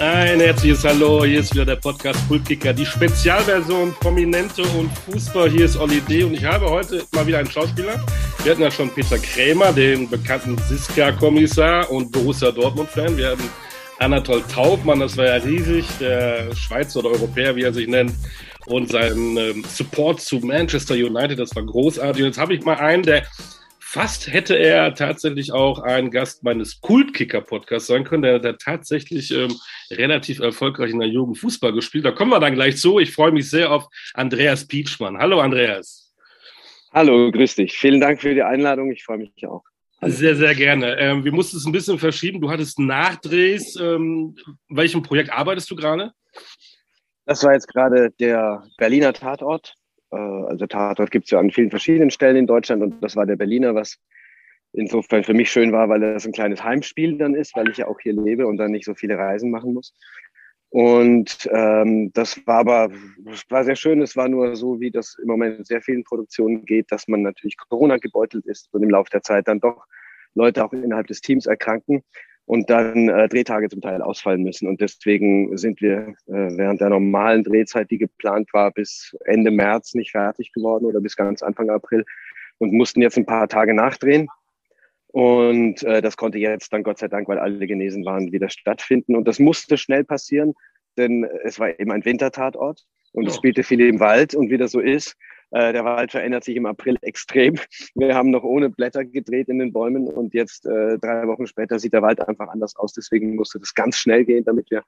Ein herzliches Hallo, hier ist wieder der Podcast Pultkicker, die Spezialversion Prominente und Fußball. Hier ist Olli D. und ich habe heute mal wieder einen Schauspieler. Wir hatten ja schon Peter Krämer, den bekannten Siska-Kommissar und Borussia Dortmund-Fan. Wir hatten Anatol Taubmann, das war ja riesig, der Schweizer oder Europäer, wie er sich nennt, und sein ähm, Support zu Manchester United, das war großartig. Und jetzt habe ich mal einen, der Fast hätte er tatsächlich auch ein Gast meines Kultkicker-Podcasts sein können. Der hat tatsächlich ähm, relativ erfolgreich in der Jugend Fußball gespielt. Da kommen wir dann gleich zu. Ich freue mich sehr auf Andreas Pietschmann. Hallo, Andreas. Hallo, grüß dich. Vielen Dank für die Einladung. Ich freue mich auch. Hallo. Sehr, sehr gerne. Ähm, wir mussten es ein bisschen verschieben. Du hattest Nachdrehs. Ähm, welchem Projekt arbeitest du gerade? Das war jetzt gerade der Berliner Tatort also Tatort gibt es ja an vielen verschiedenen Stellen in Deutschland und das war der Berliner, was insofern für mich schön war, weil das ein kleines Heimspiel dann ist, weil ich ja auch hier lebe und dann nicht so viele Reisen machen muss. Und ähm, das war aber das war sehr schön. Es war nur so, wie das im Moment in sehr vielen Produktionen geht, dass man natürlich Corona gebeutelt ist und im Laufe der Zeit dann doch Leute auch innerhalb des Teams erkranken und dann äh, Drehtage zum Teil ausfallen müssen. Und deswegen sind wir äh, während der normalen Drehzeit, die geplant war, bis Ende März nicht fertig geworden oder bis ganz Anfang April und mussten jetzt ein paar Tage nachdrehen. Und äh, das konnte jetzt dann Gott sei Dank, weil alle genesen waren, wieder stattfinden. Und das musste schnell passieren, denn es war eben ein Wintertatort und es spielte viel im Wald. Und wie das so ist, äh, der Wald verändert sich im April extrem. Wir haben noch ohne Blätter gedreht in den Bäumen und jetzt äh, drei Wochen später sieht der Wald einfach anders aus. Deswegen musste das ganz schnell gehen, damit wir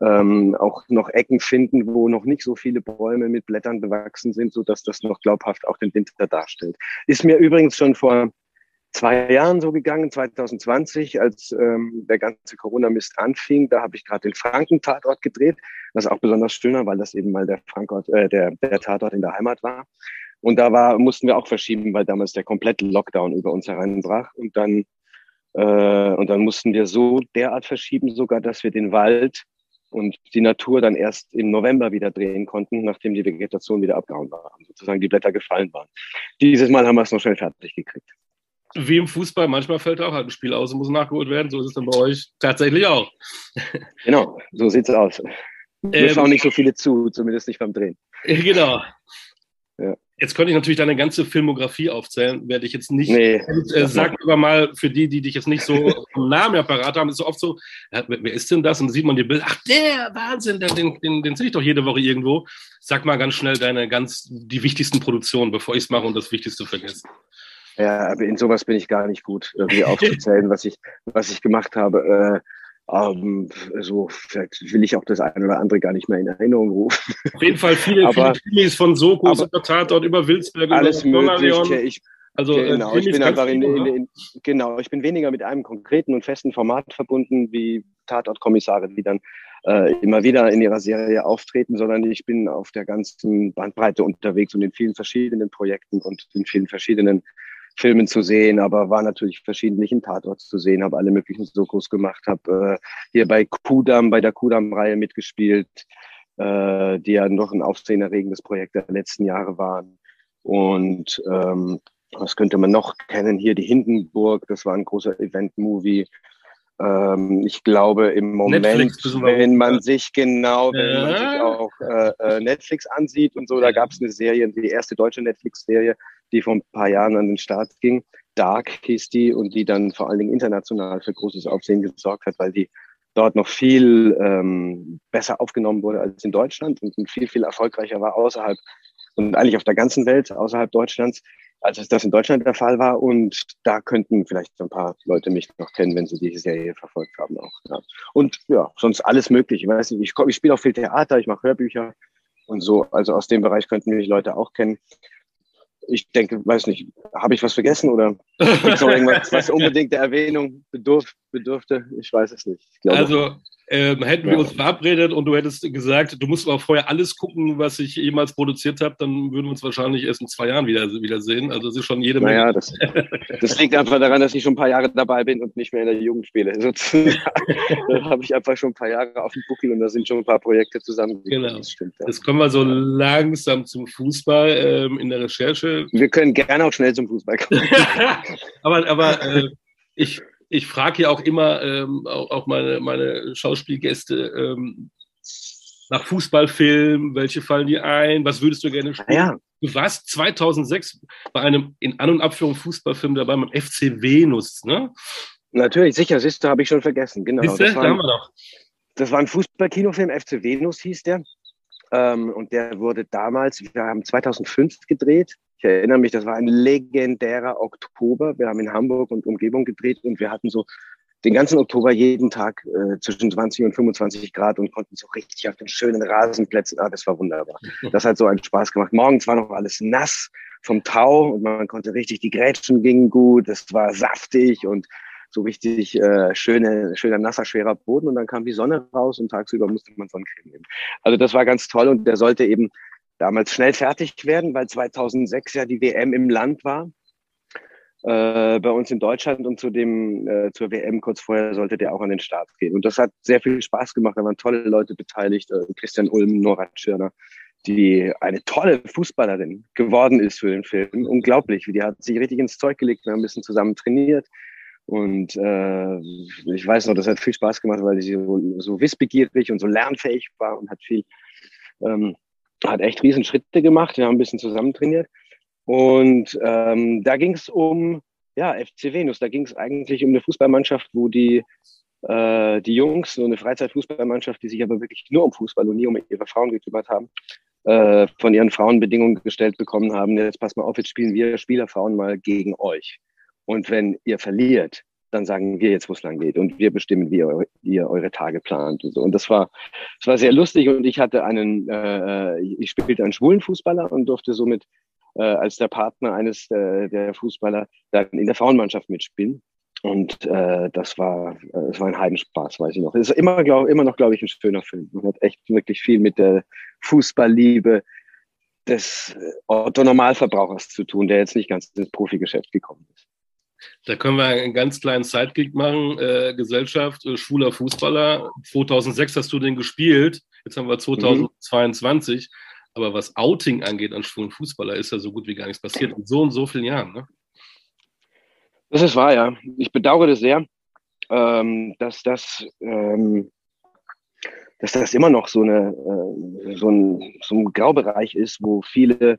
ähm, auch noch Ecken finden, wo noch nicht so viele Bäume mit Blättern bewachsen sind, so dass das noch glaubhaft auch den Winter darstellt. Ist mir übrigens schon vor zwei Jahren so gegangen, 2020, als ähm, der ganze Corona-Mist anfing. Da habe ich gerade den Franken-Tatort gedreht, was auch besonders schön war, weil das eben mal der, Frankort, äh, der, der Tatort in der Heimat war. Und da war, mussten wir auch verschieben, weil damals der komplette Lockdown über uns hereinbrach. Und dann, äh, und dann mussten wir so derart verschieben, sogar, dass wir den Wald und die Natur dann erst im November wieder drehen konnten, nachdem die Vegetation wieder abgehauen war, sozusagen die Blätter gefallen waren. Dieses Mal haben wir es noch schnell fertig gekriegt wie im Fußball, manchmal fällt auch halt ein Spiel aus und muss nachgeholt werden. So ist es dann bei euch tatsächlich auch. Genau, so sieht es aus. Wir ähm, schauen nicht so viele zu, zumindest nicht beim Drehen. Genau. Ja. Jetzt könnte ich natürlich deine ganze Filmografie aufzählen, werde ich jetzt nicht. Nee, äh, sag aber mal, für die, die dich jetzt nicht so vom Namen ja parat haben, ist so oft so, ja, wer ist denn das? Und dann sieht man die Bilder, ach der, Wahnsinn, den, den, den, den sehe ich doch jede Woche irgendwo. Sag mal ganz schnell deine ganz, die wichtigsten Produktionen, bevor ich es mache und das Wichtigste vergesse. Ja, aber in sowas bin ich gar nicht gut, irgendwie aufzuzählen, was ich, was ich gemacht habe. Äh, ähm, so vielleicht will ich auch das eine oder andere gar nicht mehr in Erinnerung rufen. Auf jeden Fall viele, aber, viele Krimis von Soko, über Tatort, über Wilsberg, alles über Mögliche. Ich, also äh, genau, ich bin einfach in, in, in, genau, ich bin weniger mit einem konkreten und festen Format verbunden wie Tatortkommissare, die dann äh, immer wieder in ihrer Serie auftreten, sondern ich bin auf der ganzen Bandbreite unterwegs und in vielen verschiedenen Projekten und in vielen verschiedenen Filmen zu sehen, aber war natürlich verschiedentlich in Tatorts zu sehen, habe alle möglichen Sokos gemacht, habe äh, hier bei Kudam, bei der Kudam-Reihe mitgespielt, äh, die ja noch ein aufsehenerregendes Projekt der letzten Jahre waren. Und ähm, was könnte man noch kennen? Hier die Hindenburg, das war ein großer Event-Movie. Ähm, ich glaube im Moment, wenn man sich genau, wenn ja. man sich auch äh, äh, Netflix ansieht und so, da gab es eine Serie, die erste deutsche Netflix-Serie, die vor ein paar Jahren an den Start ging. Dark hieß die und die dann vor allen Dingen international für großes Aufsehen gesorgt hat, weil die dort noch viel ähm, besser aufgenommen wurde als in Deutschland und viel, viel erfolgreicher war außerhalb und eigentlich auf der ganzen Welt außerhalb Deutschlands, als es das in Deutschland der Fall war. Und da könnten vielleicht ein paar Leute mich noch kennen, wenn sie die Serie verfolgt haben auch. Ja. Und ja, sonst alles mögliche. Ich weiß nicht, ich, ich spiele auch viel Theater, ich mache Hörbücher und so. Also aus dem Bereich könnten mich Leute auch kennen ich denke, weiß nicht, habe ich was vergessen oder gibt es noch irgendwas, was unbedingt der Erwähnung bedurf, bedurfte? Ich weiß es nicht. also ähm, hätten wir uns verabredet und du hättest gesagt, du musst aber vorher alles gucken, was ich jemals produziert habe, dann würden wir uns wahrscheinlich erst in zwei Jahren wieder, wieder sehen. Also das ist schon jede Menge. Naja, das, das liegt einfach daran, dass ich schon ein paar Jahre dabei bin und nicht mehr in der Jugend spiele. da habe ich einfach schon ein paar Jahre auf dem Buckel und da sind schon ein paar Projekte zusammen. Genau. Das stimmt. Ja. Jetzt kommen wir so langsam zum Fußball ähm, in der Recherche. Wir können gerne auch schnell zum Fußball kommen. aber aber äh, ich ich frage ja auch immer, ähm, auch, auch, meine, meine Schauspielgäste, ähm, nach Fußballfilmen, welche fallen dir ein, was würdest du gerne spielen? Ja. Du warst 2006 bei einem in An- und Abführung Fußballfilm dabei beim FC Venus, ne? Natürlich, sicher, siehst du, habe ich schon vergessen. Genau. Siehste, das, war ein, das war ein Fußballkinofilm, FC Venus hieß der. Ähm, und der wurde damals, wir haben 2005 gedreht. Ich erinnere mich, das war ein legendärer Oktober. Wir haben in Hamburg und Umgebung gedreht und wir hatten so den ganzen Oktober jeden Tag äh, zwischen 20 und 25 Grad und konnten so richtig auf den schönen Rasenplätzen. Ah, das war wunderbar. Das hat so einen Spaß gemacht. Morgens war noch alles nass vom Tau und man konnte richtig, die Grätschen gingen gut, es war saftig und so richtig äh, schöne, schöner, nasser, schwerer Boden und dann kam die Sonne raus und tagsüber musste man Sonnencreme nehmen. Also das war ganz toll und der sollte eben damals schnell fertig werden, weil 2006 ja die WM im Land war. Äh, bei uns in Deutschland und zu dem, äh, zur WM kurz vorher sollte der auch an den Start gehen. Und das hat sehr viel Spaß gemacht. Da waren tolle Leute beteiligt. Äh, Christian Ulm, Nora Tschirner, die eine tolle Fußballerin geworden ist für den Film. Unglaublich, wie die hat sich richtig ins Zeug gelegt. Wir haben ein bisschen zusammen trainiert. Und äh, ich weiß noch, das hat viel Spaß gemacht, weil sie so, so wissbegierig und so lernfähig war und hat viel, ähm, hat echt riesen Schritte gemacht. Wir haben ein bisschen zusammen trainiert. Und ähm, da ging es um ja, FC Venus. Da ging es eigentlich um eine Fußballmannschaft, wo die, äh, die Jungs, so eine Freizeitfußballmannschaft, die sich aber wirklich nur um Fußball und nie um ihre Frauen gekümmert haben, äh, von ihren Frauenbedingungen gestellt bekommen haben. Jetzt pass mal auf, jetzt spielen wir Spielerfrauen mal gegen euch. Und wenn ihr verliert, dann sagen wir jetzt, wo es lang geht und wir bestimmen, wie ihr, wie ihr eure Tage plant und so. Und das war, das war sehr lustig und ich hatte einen, äh, ich spielte einen schwulen Fußballer und durfte somit äh, als der Partner eines äh, der Fußballer dann in der Frauenmannschaft mitspielen. Und äh, das war, äh, das war ein Heidenspaß, weiß ich noch. Es ist immer, glaub, immer noch, glaube ich, ein schöner Film. Man hat echt wirklich viel mit der Fußballliebe des äh, Otto-Normalverbrauchers zu tun, der jetzt nicht ganz ins Profigeschäft gekommen ist. Da können wir einen ganz kleinen Sidekick machen. Äh, Gesellschaft, äh, schwuler Fußballer. 2006 hast du den gespielt. Jetzt haben wir 2022. Mhm. Aber was Outing angeht an schwulen Fußballer, ist ja so gut wie gar nichts passiert in so und so vielen Jahren. Ne? Das ist wahr, ja. Ich bedauere das sehr, ähm, dass das. Ähm, dass das immer noch so, eine, äh, so, ein, so ein Graubereich ist, wo viele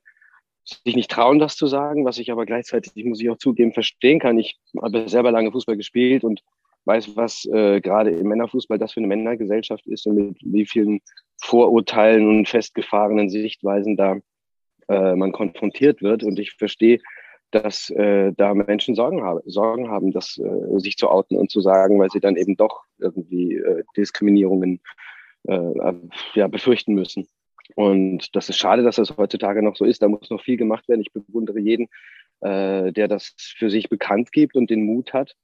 sich nicht trauen, das zu sagen, was ich aber gleichzeitig, muss ich auch zugeben, verstehen kann. Ich habe selber lange Fußball gespielt und weiß, was äh, gerade im Männerfußball das für eine Männergesellschaft ist und mit wie vielen Vorurteilen und festgefahrenen Sichtweisen da äh, man konfrontiert wird. Und ich verstehe, dass äh, da Menschen Sorgen, habe, Sorgen haben, das äh, sich zu outen und zu sagen, weil sie dann eben doch irgendwie äh, Diskriminierungen äh, ja, befürchten müssen. Und das ist schade, dass das heutzutage noch so ist. Da muss noch viel gemacht werden. Ich bewundere jeden, äh, der das für sich bekannt gibt und den Mut hat.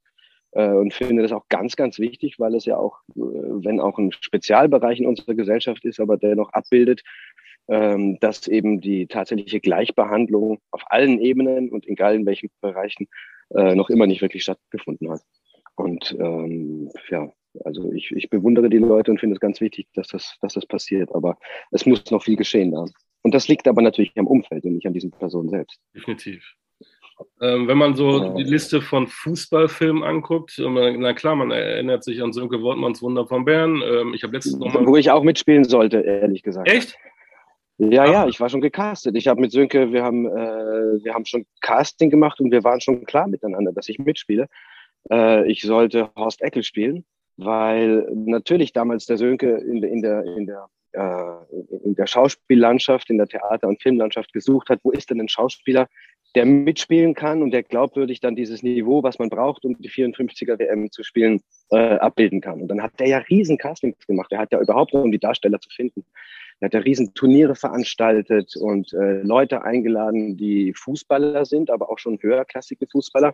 Äh, und finde das auch ganz, ganz wichtig, weil es ja auch, äh, wenn auch ein Spezialbereich in unserer Gesellschaft ist, aber der noch abbildet, ähm, dass eben die tatsächliche Gleichbehandlung auf allen Ebenen und egal in welchen Bereichen äh, noch immer nicht wirklich stattgefunden hat. Und ähm, ja, also ich, ich bewundere die Leute und finde es ganz wichtig, dass das, dass das passiert. Aber es muss noch viel geschehen da. Und das liegt aber natürlich am Umfeld und nicht an diesen Personen selbst. Definitiv. Ähm, wenn man so die Liste von Fußballfilmen anguckt, na klar, man erinnert sich an Sönke Wortmanns Wunder von Bern. Ähm, ich habe letztens noch mal Wo ich auch mitspielen sollte, ehrlich gesagt. Echt? Ja, ja, ich war schon gecastet. Ich habe mit Sönke, wir haben, äh, wir haben schon Casting gemacht und wir waren schon klar miteinander, dass ich mitspiele. Äh, ich sollte Horst Eckel spielen weil natürlich damals der Sönke in, in der, in der äh, in der Schauspiellandschaft, in der Theater- und Filmlandschaft gesucht hat, wo ist denn ein Schauspieler, der mitspielen kann und der glaubwürdig dann dieses Niveau, was man braucht, um die 54er WM zu spielen, äh, abbilden kann. Und dann hat der ja riesen Castings gemacht. Er hat ja überhaupt, um die Darsteller zu finden, er hat ja riesen Turniere veranstaltet und äh, Leute eingeladen, die Fußballer sind, aber auch schon höherklassige Fußballer,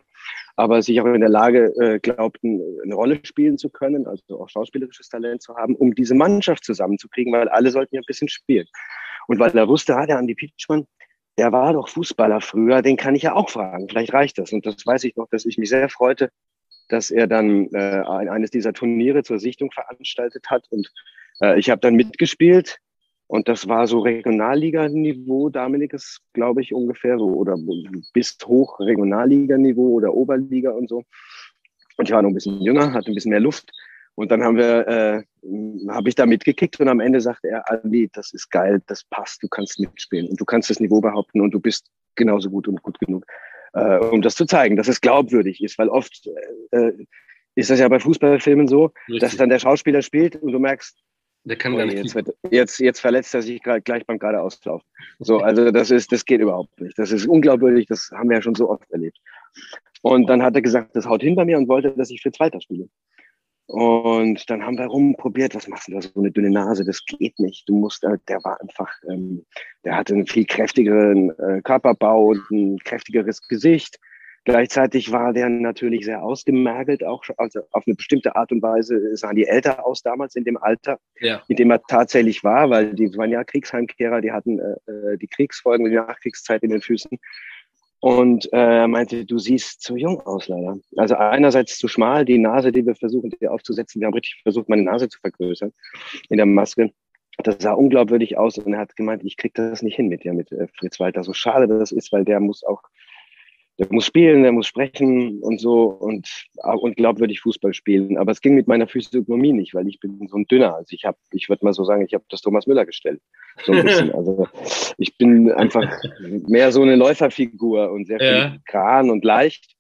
aber sich auch in der Lage äh, glaubten, eine Rolle spielen zu können, also auch schauspielerisches Talent zu haben, um diese Mannschaft zusammenzukriegen, weil alle sollten ja ein bisschen spielen. Und weil er wusste, ah, der Andi Pietschmann, der war doch Fußballer früher, den kann ich ja auch fragen, vielleicht reicht das. Und das weiß ich noch, dass ich mich sehr freute, dass er dann äh, eines dieser Turniere zur Sichtung veranstaltet hat. Und äh, ich habe dann mitgespielt und das war so Regionalliganiveau, damaliges, glaube ich, ungefähr so, oder bis hoch Regionalliganiveau oder Oberliga und so. Und ich war noch ein bisschen jünger, hatte ein bisschen mehr Luft. Und dann haben wir, äh, habe ich da mitgekickt und am Ende sagte er, Ali, das ist geil, das passt, du kannst mitspielen und du kannst das Niveau behaupten und du bist genauso gut und gut genug, äh, um das zu zeigen, dass es glaubwürdig ist, weil oft äh, ist das ja bei Fußballfilmen so, Richtig. dass dann der Schauspieler spielt und du merkst, der kann oh, gar nicht. Jetzt, wird, jetzt, jetzt verletzt er sich gleich beim geradeauslauf. So, also das ist, das geht überhaupt nicht. Das ist unglaubwürdig. Das haben wir ja schon so oft erlebt. Und dann hat er gesagt, das haut hin bei mir und wollte, dass ich Fritz Walter spiele. Und dann haben wir rumprobiert, was machst du da so eine dünne Nase, das geht nicht. Du musst, der war einfach, ähm, der hatte einen viel kräftigeren äh, Körperbau und ein kräftigeres Gesicht. Gleichzeitig war der natürlich sehr ausgemergelt, auch also auf eine bestimmte Art und Weise sahen die älter aus damals in dem Alter, ja. in dem er tatsächlich war, weil die waren ja Kriegsheimkehrer, die hatten äh, äh die Kriegsfolgen, die Nachkriegszeit in den Füßen. Und äh, er meinte, du siehst zu jung aus, leider. Also einerseits zu schmal, die Nase, die wir versuchen dir aufzusetzen, wir haben richtig versucht, meine Nase zu vergrößern in der Maske. Das sah unglaubwürdig aus und er hat gemeint, ich krieg das nicht hin mit dir, mit äh, Fritz Walter. So schade das ist, weil der muss auch der muss spielen, der muss sprechen und so und, und glaubwürdig Fußball spielen. Aber es ging mit meiner Physiognomie nicht, weil ich bin so ein dünner. Also ich habe, ich würde mal so sagen, ich habe das Thomas Müller gestellt. So ein bisschen. Also ich bin einfach mehr so eine Läuferfigur und sehr ja. viel kran und leicht.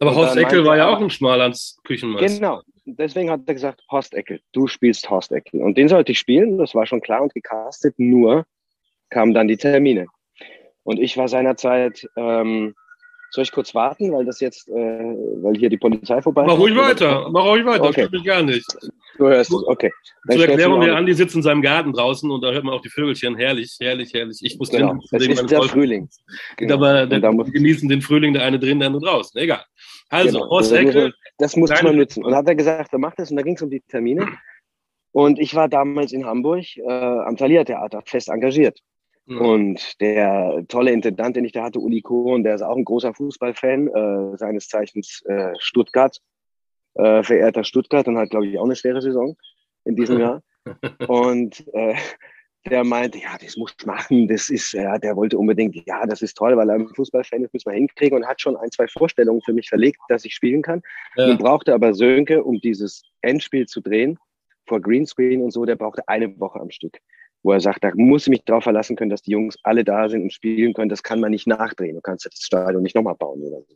Aber Horst Eckel war ja auch ein Schmallands Küchenmeister. Genau. Deswegen hat er gesagt, Horst Eckel, du spielst Horst Eckel. Und den sollte ich spielen, das war schon klar und gecastet, nur kamen dann die Termine. Und ich war seinerzeit ähm, soll ich kurz warten, weil das jetzt, äh, weil hier die Polizei vorbei Mach ruhig weiter, mach ruhig weiter, okay. mich gar nicht. Du hörst es, okay. Dann Zur Erklärung, der Andi sitzt in seinem Garten draußen und da hört man auch die Vögelchen. Herrlich, herrlich, herrlich. Ich muss genau. Es ist der Frühling. Genau. Aber der, genießen den Frühling, der eine drin, der andere draußen. Egal. Also, genau. Horst Eckel. Das muss man nutzen. Und hat er gesagt, er macht das und da ging es um die Termine. Und ich war damals in Hamburg äh, am Thalia Theater fest engagiert. Mhm. Und der tolle Intendant, den ich da hatte, Uli Kohn, der ist auch ein großer Fußballfan, äh, seines Zeichens äh, Stuttgart, äh, verehrter Stuttgart und hat, glaube ich, auch eine schwere Saison in diesem Jahr. Und äh, der meinte, ja, das muss ich machen, das ist, ja, der wollte unbedingt, ja, das ist toll, weil er ein Fußballfan ist, müssen wir hinkriegen und hat schon ein, zwei Vorstellungen für mich verlegt, dass ich spielen kann. Ja. Nun brauchte aber Sönke, um dieses Endspiel zu drehen, vor Greenscreen und so, der brauchte eine Woche am Stück wo er sagt, da muss ich mich darauf verlassen können, dass die Jungs alle da sind und spielen können. Das kann man nicht nachdrehen. Du kannst das Stadion nicht nochmal bauen oder so.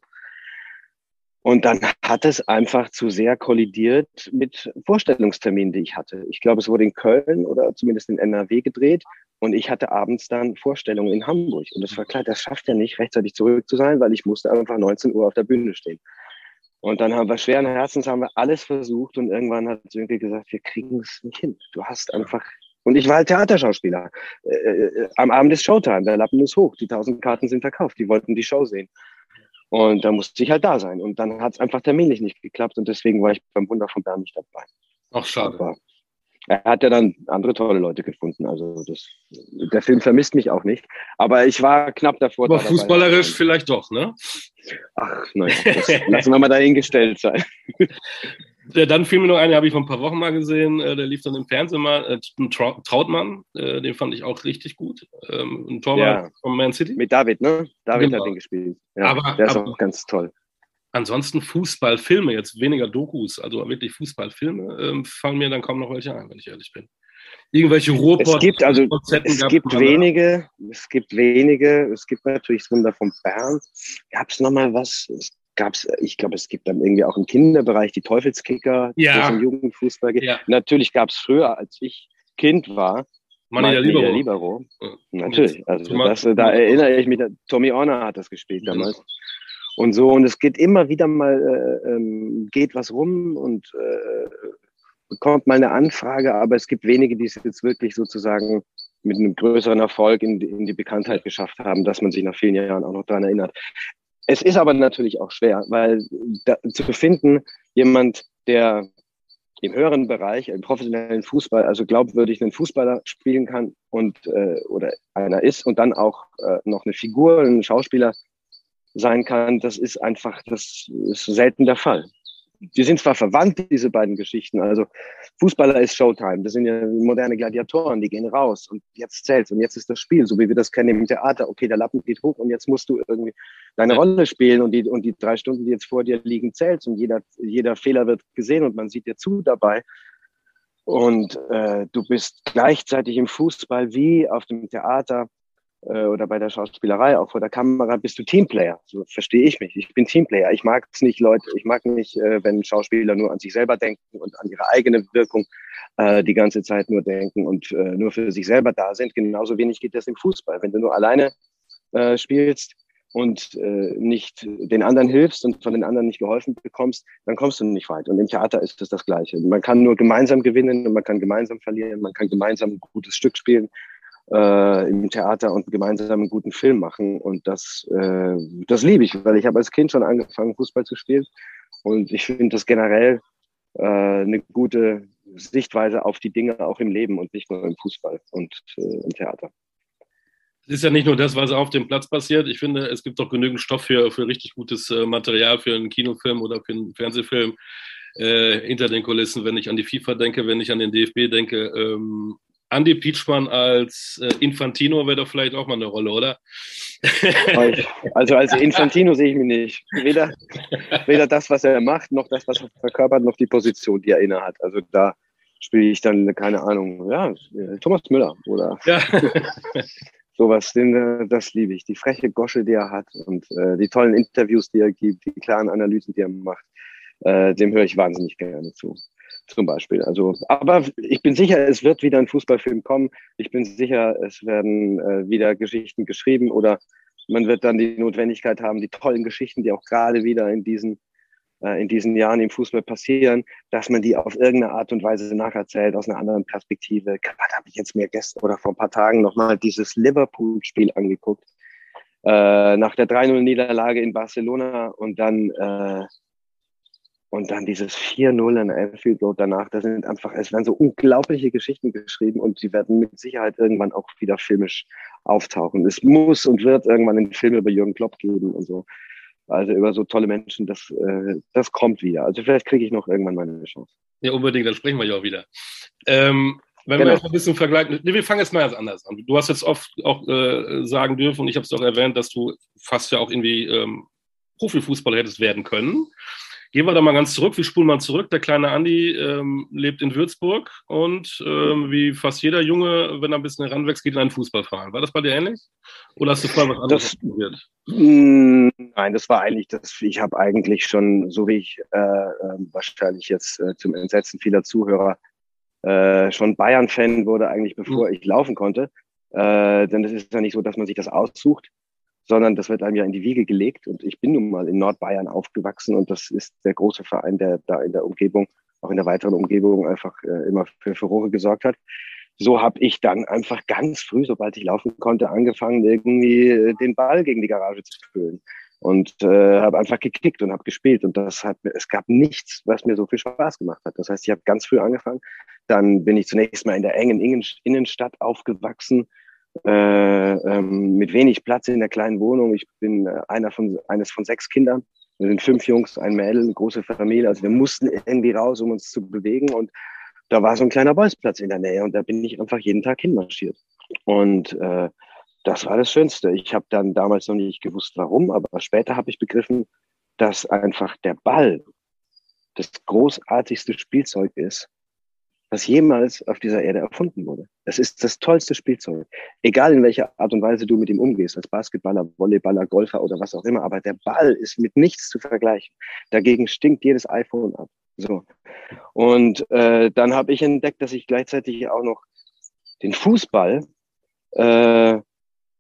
Und dann hat es einfach zu sehr kollidiert mit Vorstellungsterminen, die ich hatte. Ich glaube, es wurde in Köln oder zumindest in NRW gedreht und ich hatte abends dann Vorstellungen in Hamburg. Und das war klar, das schafft ja nicht, rechtzeitig zurück zu sein, weil ich musste einfach 19 Uhr auf der Bühne stehen. Und dann haben wir schweren Herzens haben wir alles versucht und irgendwann hat Sönke gesagt, wir kriegen es nicht hin. Du hast einfach und ich war halt Theaterschauspieler. Äh, äh, am Abend ist Showtime, der Lappen ist hoch, die tausend Karten sind verkauft, die wollten die Show sehen. Und da musste ich halt da sein. Und dann hat es einfach terminlich nicht geklappt und deswegen war ich beim Wunder von Bern nicht dabei. Ach, schade. Aber er hat ja dann andere tolle Leute gefunden. Also das, der Film vermisst mich auch nicht. Aber ich war knapp davor. Aber fußballerisch dabei. vielleicht doch, ne? Ach, nein, das lassen wir mal dahingestellt sein. Ja, dann fiel mir noch eine, habe ich vor ein paar Wochen mal gesehen, äh, der lief dann im Fernsehen mal, äh, Trautmann, äh, den fand ich auch richtig gut. Ähm, ein Torwart ja. von Man City. Mit David, ne? David genau. hat den gespielt. Ja, aber, der ist aber, auch ganz toll. Ansonsten Fußballfilme, jetzt weniger Dokus, also wirklich Fußballfilme, ähm, fallen mir dann kaum noch welche ein, wenn ich ehrlich bin. Irgendwelche Ruhrpott. Es gibt also, es gibt wenige, es gibt wenige, es gibt natürlich das Wunder von Bern. Gab es nochmal was? Es gab's, ich glaube, es gibt dann irgendwie auch im Kinderbereich die Teufelskicker, ja. die es im Jugendfußball gibt. Ja. Natürlich gab es früher, als ich Kind war, Manni der Libero. Libero. Ja. Natürlich. Also das, da erinnere ich mich, Tommy Orner hat das gespielt damals. Und so, und es geht immer wieder mal, äh, ähm, geht was rum und äh, bekommt mal eine Anfrage, aber es gibt wenige, die es jetzt wirklich sozusagen mit einem größeren Erfolg in, in die Bekanntheit geschafft haben, dass man sich nach vielen Jahren auch noch daran erinnert. Es ist aber natürlich auch schwer, weil da, zu finden, jemand, der im höheren Bereich, im professionellen Fußball, also glaubwürdig einen Fußballer spielen kann und äh, oder einer ist und dann auch äh, noch eine Figur, ein Schauspieler sein kann, das ist einfach, das ist selten der Fall. Die sind zwar verwandt, diese beiden Geschichten. Also Fußballer ist Showtime. Das sind ja moderne Gladiatoren, die gehen raus und jetzt zählt's und jetzt ist das Spiel, so wie wir das kennen im Theater. Okay, der Lappen geht hoch und jetzt musst du irgendwie deine Rolle spielen und die, und die drei Stunden, die jetzt vor dir liegen, zählst und jeder, jeder Fehler wird gesehen und man sieht dir zu dabei. Und äh, du bist gleichzeitig im Fußball wie auf dem Theater äh, oder bei der Schauspielerei, auch vor der Kamera, bist du Teamplayer. So verstehe ich mich. Ich bin Teamplayer. Ich mag es nicht, Leute, ich mag nicht, äh, wenn Schauspieler nur an sich selber denken und an ihre eigene Wirkung äh, die ganze Zeit nur denken und äh, nur für sich selber da sind. Genauso wenig geht das im Fußball. Wenn du nur alleine äh, spielst, und äh, nicht den anderen hilfst und von den anderen nicht geholfen bekommst, dann kommst du nicht weit. Und im Theater ist es das Gleiche. Man kann nur gemeinsam gewinnen und man kann gemeinsam verlieren, man kann gemeinsam ein gutes Stück spielen äh, im Theater und gemeinsam einen guten Film machen. Und das, äh, das liebe ich, weil ich habe als Kind schon angefangen, Fußball zu spielen. Und ich finde das generell äh, eine gute Sichtweise auf die Dinge auch im Leben und nicht nur im Fußball und äh, im Theater. Es ist ja nicht nur das, was auf dem Platz passiert. Ich finde, es gibt doch genügend Stoff für, für richtig gutes äh, Material für einen Kinofilm oder für einen Fernsehfilm äh, hinter den Kulissen. Wenn ich an die FIFA denke, wenn ich an den DFB denke, ähm, Andy Pietschmann als äh, Infantino wäre doch vielleicht auch mal eine Rolle, oder? Also als Infantino sehe ich mich nicht. Weder, weder das, was er macht, noch das, was er verkörpert, noch die Position, die er innehat. Also da spiele ich dann, keine Ahnung, ja, Thomas Müller oder ja. sowas. Den, äh, das liebe ich. Die freche Gosche, die er hat und äh, die tollen Interviews, die er gibt, die klaren Analysen, die er macht, äh, dem höre ich wahnsinnig gerne zu zum Beispiel. Also, aber ich bin sicher, es wird wieder ein Fußballfilm kommen. Ich bin sicher, es werden äh, wieder Geschichten geschrieben oder man wird dann die Notwendigkeit haben, die tollen Geschichten, die auch gerade wieder in diesen äh, in diesen Jahren im Fußball passieren, dass man die auf irgendeine Art und Weise nacherzählt, aus einer anderen Perspektive. Gerade habe ich jetzt mir gestern oder vor ein paar Tagen nochmal dieses Liverpool-Spiel angeguckt. Äh, nach der 3-0-Niederlage in Barcelona und dann äh, und dann dieses 4-0 in Anfield Road danach, da sind einfach, es werden so unglaubliche Geschichten geschrieben und sie werden mit Sicherheit irgendwann auch wieder filmisch auftauchen. Es muss und wird irgendwann einen Film über Jürgen Klopp geben und so. Also über so tolle Menschen, das, äh, das kommt wieder. Also vielleicht kriege ich noch irgendwann meine Chance. Ja, unbedingt, dann sprechen wir ja auch wieder. Ähm, wenn genau. wir jetzt ein bisschen vergleichen, nee, wir fangen jetzt mal ganz anders an. Du hast jetzt oft auch äh, sagen dürfen, und ich habe es auch erwähnt, dass du fast ja auch irgendwie ähm, Profifußballer hättest werden können. Gehen wir da mal ganz zurück. Wir spulen mal zurück. Der kleine Andi ähm, lebt in Würzburg und ähm, wie fast jeder Junge, wenn er ein bisschen heranwächst, geht in einen Fußballverein. War das bei dir ähnlich? Oder hast du vorher was anderes probiert? Mm, nein, das war eigentlich das. Ich habe eigentlich schon, so wie ich äh, äh, wahrscheinlich jetzt äh, zum Entsetzen vieler Zuhörer äh, schon Bayern-Fan wurde, eigentlich bevor mhm. ich laufen konnte. Äh, denn es ist ja nicht so, dass man sich das aussucht sondern das wird einem ja in die Wiege gelegt. Und ich bin nun mal in Nordbayern aufgewachsen und das ist der große Verein, der da in der Umgebung, auch in der weiteren Umgebung einfach äh, immer für Furore gesorgt hat. So habe ich dann einfach ganz früh, sobald ich laufen konnte, angefangen, irgendwie äh, den Ball gegen die Garage zu spülen. Und äh, habe einfach gekickt und habe gespielt. Und das hat es gab nichts, was mir so viel Spaß gemacht hat. Das heißt, ich habe ganz früh angefangen. Dann bin ich zunächst mal in der engen Innenstadt aufgewachsen, äh, ähm, mit wenig Platz in der kleinen Wohnung. Ich bin äh, einer von, eines von sechs Kindern. Wir sind fünf Jungs, ein Mädel, eine große Familie. Also wir mussten irgendwie raus, um uns zu bewegen. Und da war so ein kleiner Bolzplatz in der Nähe und da bin ich einfach jeden Tag hinmarschiert. Und äh, das war das Schönste. Ich habe dann damals noch nicht gewusst, warum, aber später habe ich begriffen, dass einfach der Ball das großartigste Spielzeug ist, was jemals auf dieser Erde erfunden wurde. Es ist das tollste Spielzeug. Egal in welcher Art und Weise du mit ihm umgehst, als Basketballer, Volleyballer, Golfer oder was auch immer, aber der Ball ist mit nichts zu vergleichen. Dagegen stinkt jedes iPhone ab. So. Und äh, dann habe ich entdeckt, dass ich gleichzeitig auch noch den Fußball äh,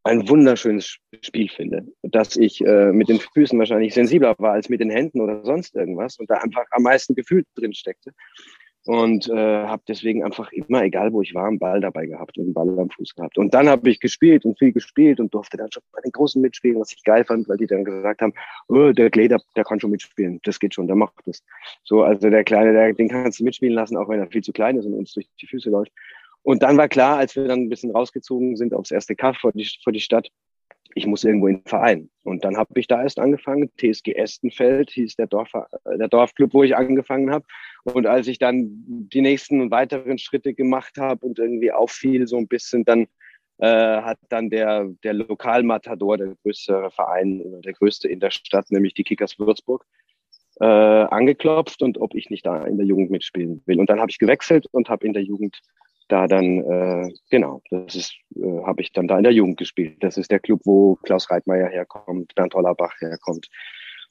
ein wunderschönes Spiel finde, dass ich äh, mit den Füßen wahrscheinlich sensibler war als mit den Händen oder sonst irgendwas und da einfach am meisten Gefühl drin steckte und äh, habe deswegen einfach immer, egal wo ich war, einen Ball dabei gehabt und einen Ball am Fuß gehabt. Und dann habe ich gespielt und viel gespielt und durfte dann schon bei den Großen mitspielen, was ich geil fand, weil die dann gesagt haben, oh, der Gleder, der kann schon mitspielen, das geht schon, der macht das. So, also der Kleine, der, den kannst du mitspielen lassen, auch wenn er viel zu klein ist und uns durch die Füße läuft. Und dann war klar, als wir dann ein bisschen rausgezogen sind aufs erste Kaff vor die, vor die Stadt, ich muss irgendwo in den Verein. Und dann habe ich da erst angefangen. TSG Estenfeld hieß der, Dorf, der Dorfclub, wo ich angefangen habe. Und als ich dann die nächsten weiteren Schritte gemacht habe und irgendwie auffiel so ein bisschen, dann äh, hat dann der, der Lokalmatador, der größte Verein, der größte in der Stadt, nämlich die Kickers Würzburg, äh, angeklopft und ob ich nicht da in der Jugend mitspielen will. Und dann habe ich gewechselt und habe in der Jugend da dann, äh, genau, das ist, äh, habe ich dann da in der Jugend gespielt. Das ist der Club, wo Klaus Reitmeier herkommt, Bernd Hollerbach herkommt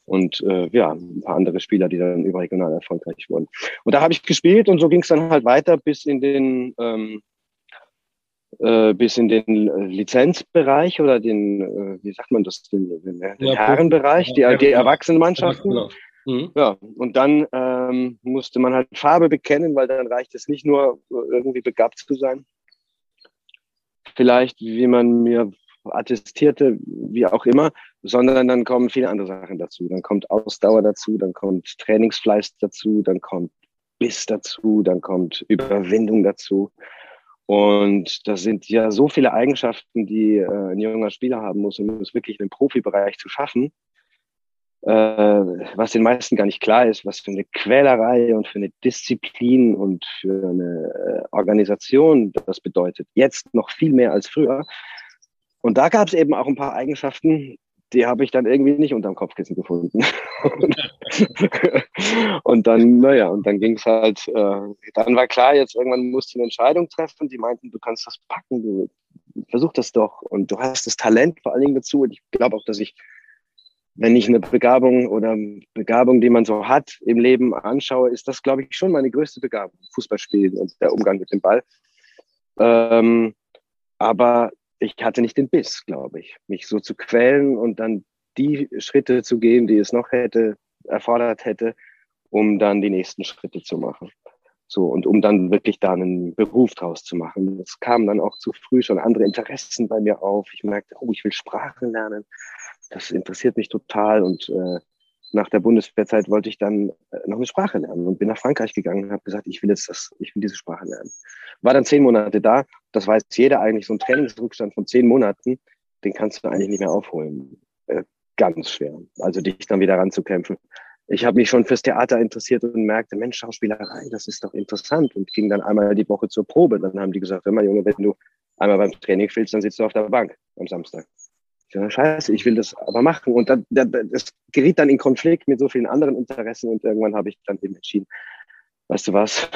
und äh, ja, ein paar andere Spieler, die dann überregional erfolgreich wurden. Und da habe ich gespielt und so ging es dann halt weiter bis in den ähm, äh, bis in den Lizenzbereich oder den, äh, wie sagt man das, den, den, den ja, Herrenbereich, die, die Erwachsenenmannschaften. Genau. Mhm. Ja, und dann ähm, musste man halt Farbe bekennen, weil dann reicht es nicht nur irgendwie begabt zu sein. Vielleicht, wie man mir attestierte, wie auch immer, sondern dann kommen viele andere Sachen dazu. Dann kommt Ausdauer dazu, dann kommt Trainingsfleiß dazu, dann kommt Biss dazu, dann kommt Überwindung dazu. Und das sind ja so viele Eigenschaften, die äh, ein junger Spieler haben muss, um es wirklich in den Profibereich zu schaffen was den meisten gar nicht klar ist, was für eine Quälerei und für eine Disziplin und für eine äh, Organisation das bedeutet. Jetzt noch viel mehr als früher. Und da gab es eben auch ein paar Eigenschaften, die habe ich dann irgendwie nicht unterm Kopfkissen gefunden. und dann, naja, und dann ging es halt, äh, dann war klar, jetzt irgendwann musst du eine Entscheidung treffen. Die meinten, du kannst das packen, du versuch das doch und du hast das Talent vor allen Dingen dazu. Und ich glaube auch, dass ich wenn ich eine Begabung oder Begabung, die man so hat im Leben anschaue, ist das, glaube ich, schon meine größte Begabung. Fußballspielen und der Umgang mit dem Ball. Ähm, aber ich hatte nicht den Biss, glaube ich, mich so zu quälen und dann die Schritte zu gehen, die es noch hätte, erfordert hätte, um dann die nächsten Schritte zu machen. So, und um dann wirklich da einen Beruf draus zu machen. Es kamen dann auch zu früh schon andere Interessen bei mir auf. Ich merkte, oh, ich will Sprachen lernen das interessiert mich total und äh, nach der Bundeswehrzeit wollte ich dann äh, noch eine Sprache lernen und bin nach Frankreich gegangen und habe gesagt, ich will jetzt das, ich will diese Sprache lernen. War dann zehn Monate da. Das weiß jeder eigentlich, so ein Trainingsrückstand von zehn Monaten, den kannst du eigentlich nicht mehr aufholen. Äh, ganz schwer. Also dich dann wieder ranzukämpfen. Ich habe mich schon fürs Theater interessiert und merkte, Mensch, Schauspielerei, das ist doch interessant und ging dann einmal die Woche zur Probe. Dann haben die gesagt, hör mal, Junge, wenn du einmal beim Training willst, dann sitzt du auf der Bank am Samstag ja, scheiße, ich will das aber machen. Und dann, das geriet dann in Konflikt mit so vielen anderen Interessen und irgendwann habe ich dann eben entschieden, weißt du was,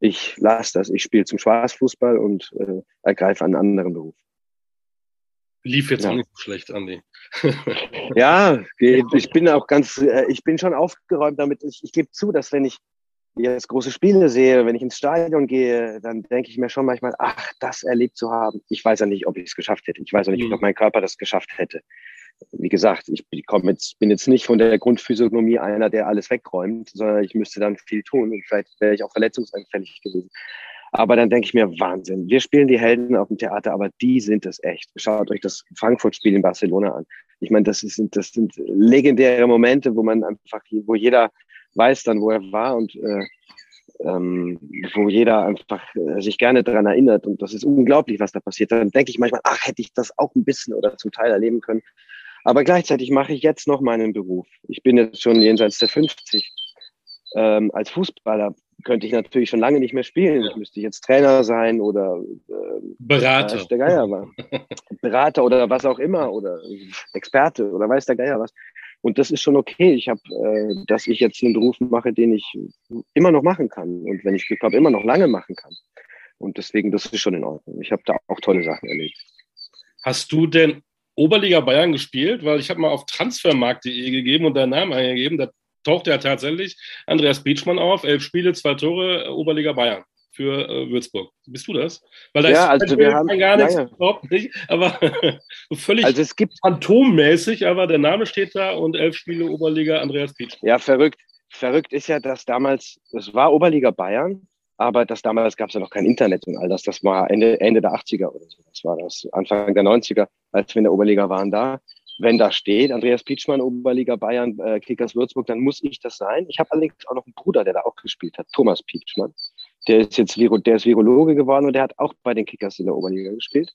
ich lasse das, ich spiele zum Spaßfußball und äh, ergreife einen anderen Beruf. Lief jetzt ja. auch nicht so schlecht, Andi. ja, ich bin auch ganz, äh, ich bin schon aufgeräumt damit. Ich, ich gebe zu, dass wenn ich jetzt große Spiele sehe, wenn ich komme Stadion gehe, dann denke ich mir schon manchmal, ach, das erlebt zu haben. Ich weiß ja nicht, ob ich es geschafft hätte. Ich weiß auch nicht, mhm. ob mein Körper das geschafft hätte. Wie gesagt, ich jetzt, bin jetzt nicht von der Grundphysiognomie einer, der alles wegräumt, sondern ich müsste dann viel tun und vielleicht wäre ich auch verletzungsanfällig gewesen. Aber dann denke ich mir, Wahnsinn. Wir spielen die Helden auf dem Theater, aber die sind es echt. Schaut euch das Frankfurt-Spiel in Barcelona an. Ich meine, das, ist, das sind legendäre Momente, wo man einfach, wo jeder weiß dann, wo er war und äh, ähm, wo jeder einfach äh, sich gerne daran erinnert. Und das ist unglaublich, was da passiert. Dann denke ich manchmal, ach, hätte ich das auch ein bisschen oder zum Teil erleben können. Aber gleichzeitig mache ich jetzt noch meinen Beruf. Ich bin jetzt schon jenseits der 50. Ähm, als Fußballer könnte ich natürlich schon lange nicht mehr spielen. Ich müsste jetzt Trainer sein oder äh, Berater. Der Geier war. Berater oder was auch immer oder Experte oder weiß der Geier was. Und das ist schon okay. Ich habe, äh, dass ich jetzt einen Beruf mache, den ich immer noch machen kann und wenn ich Glück habe, immer noch lange machen kann. Und deswegen, das ist schon in Ordnung. Ich habe da auch tolle Sachen erlebt. Hast du denn Oberliga Bayern gespielt? Weil ich habe mal auf transfermarkt.de gegeben und deinen Namen eingegeben. Da taucht ja tatsächlich Andreas Beachmann auf. Elf Spiele, zwei Tore, Oberliga Bayern für äh, Würzburg. Bist du das? Weil da ja, ist also wir haben gar nichts, ja, ja. überhaupt nicht, aber völlig also es gibt, phantommäßig, aber der Name steht da und elf Spiele Oberliga Andreas Pietsch. Ja, verrückt. Verrückt ist ja, dass damals, es war Oberliga Bayern, aber das damals gab es ja noch kein Internet und all das. Das war Ende, Ende der 80er oder so. Das war das Anfang der 90er, als wir in der Oberliga waren da. Wenn da steht, Andreas Pietschmann, Oberliga Bayern, äh, Kickers Würzburg, dann muss ich das sein. Ich habe allerdings auch noch einen Bruder, der da auch gespielt hat, Thomas Pietschmann. Der ist jetzt Viro, der ist Virologe geworden und der hat auch bei den Kickers in der Oberliga gespielt.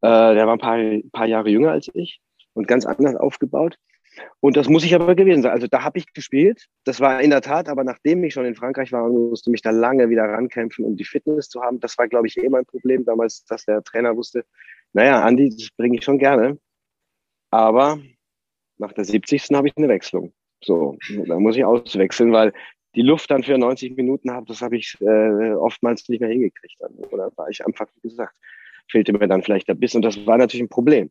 Äh, der war ein paar, paar Jahre jünger als ich und ganz anders aufgebaut. Und das muss ich aber gewesen sein. Also da habe ich gespielt. Das war in der Tat, aber nachdem ich schon in Frankreich war, musste mich da lange wieder rankämpfen, um die Fitness zu haben. Das war, glaube ich, eh mein Problem damals, dass der Trainer wusste, naja, Andi, das bringe ich schon gerne. Aber nach der 70. habe ich eine Wechslung. So, da muss ich auswechseln, weil die Luft dann für 90 Minuten habe, das habe ich äh, oftmals nicht mehr hingekriegt. Dann. Oder war ich einfach, wie gesagt, fehlte mir dann vielleicht der Biss. Und das war natürlich ein Problem.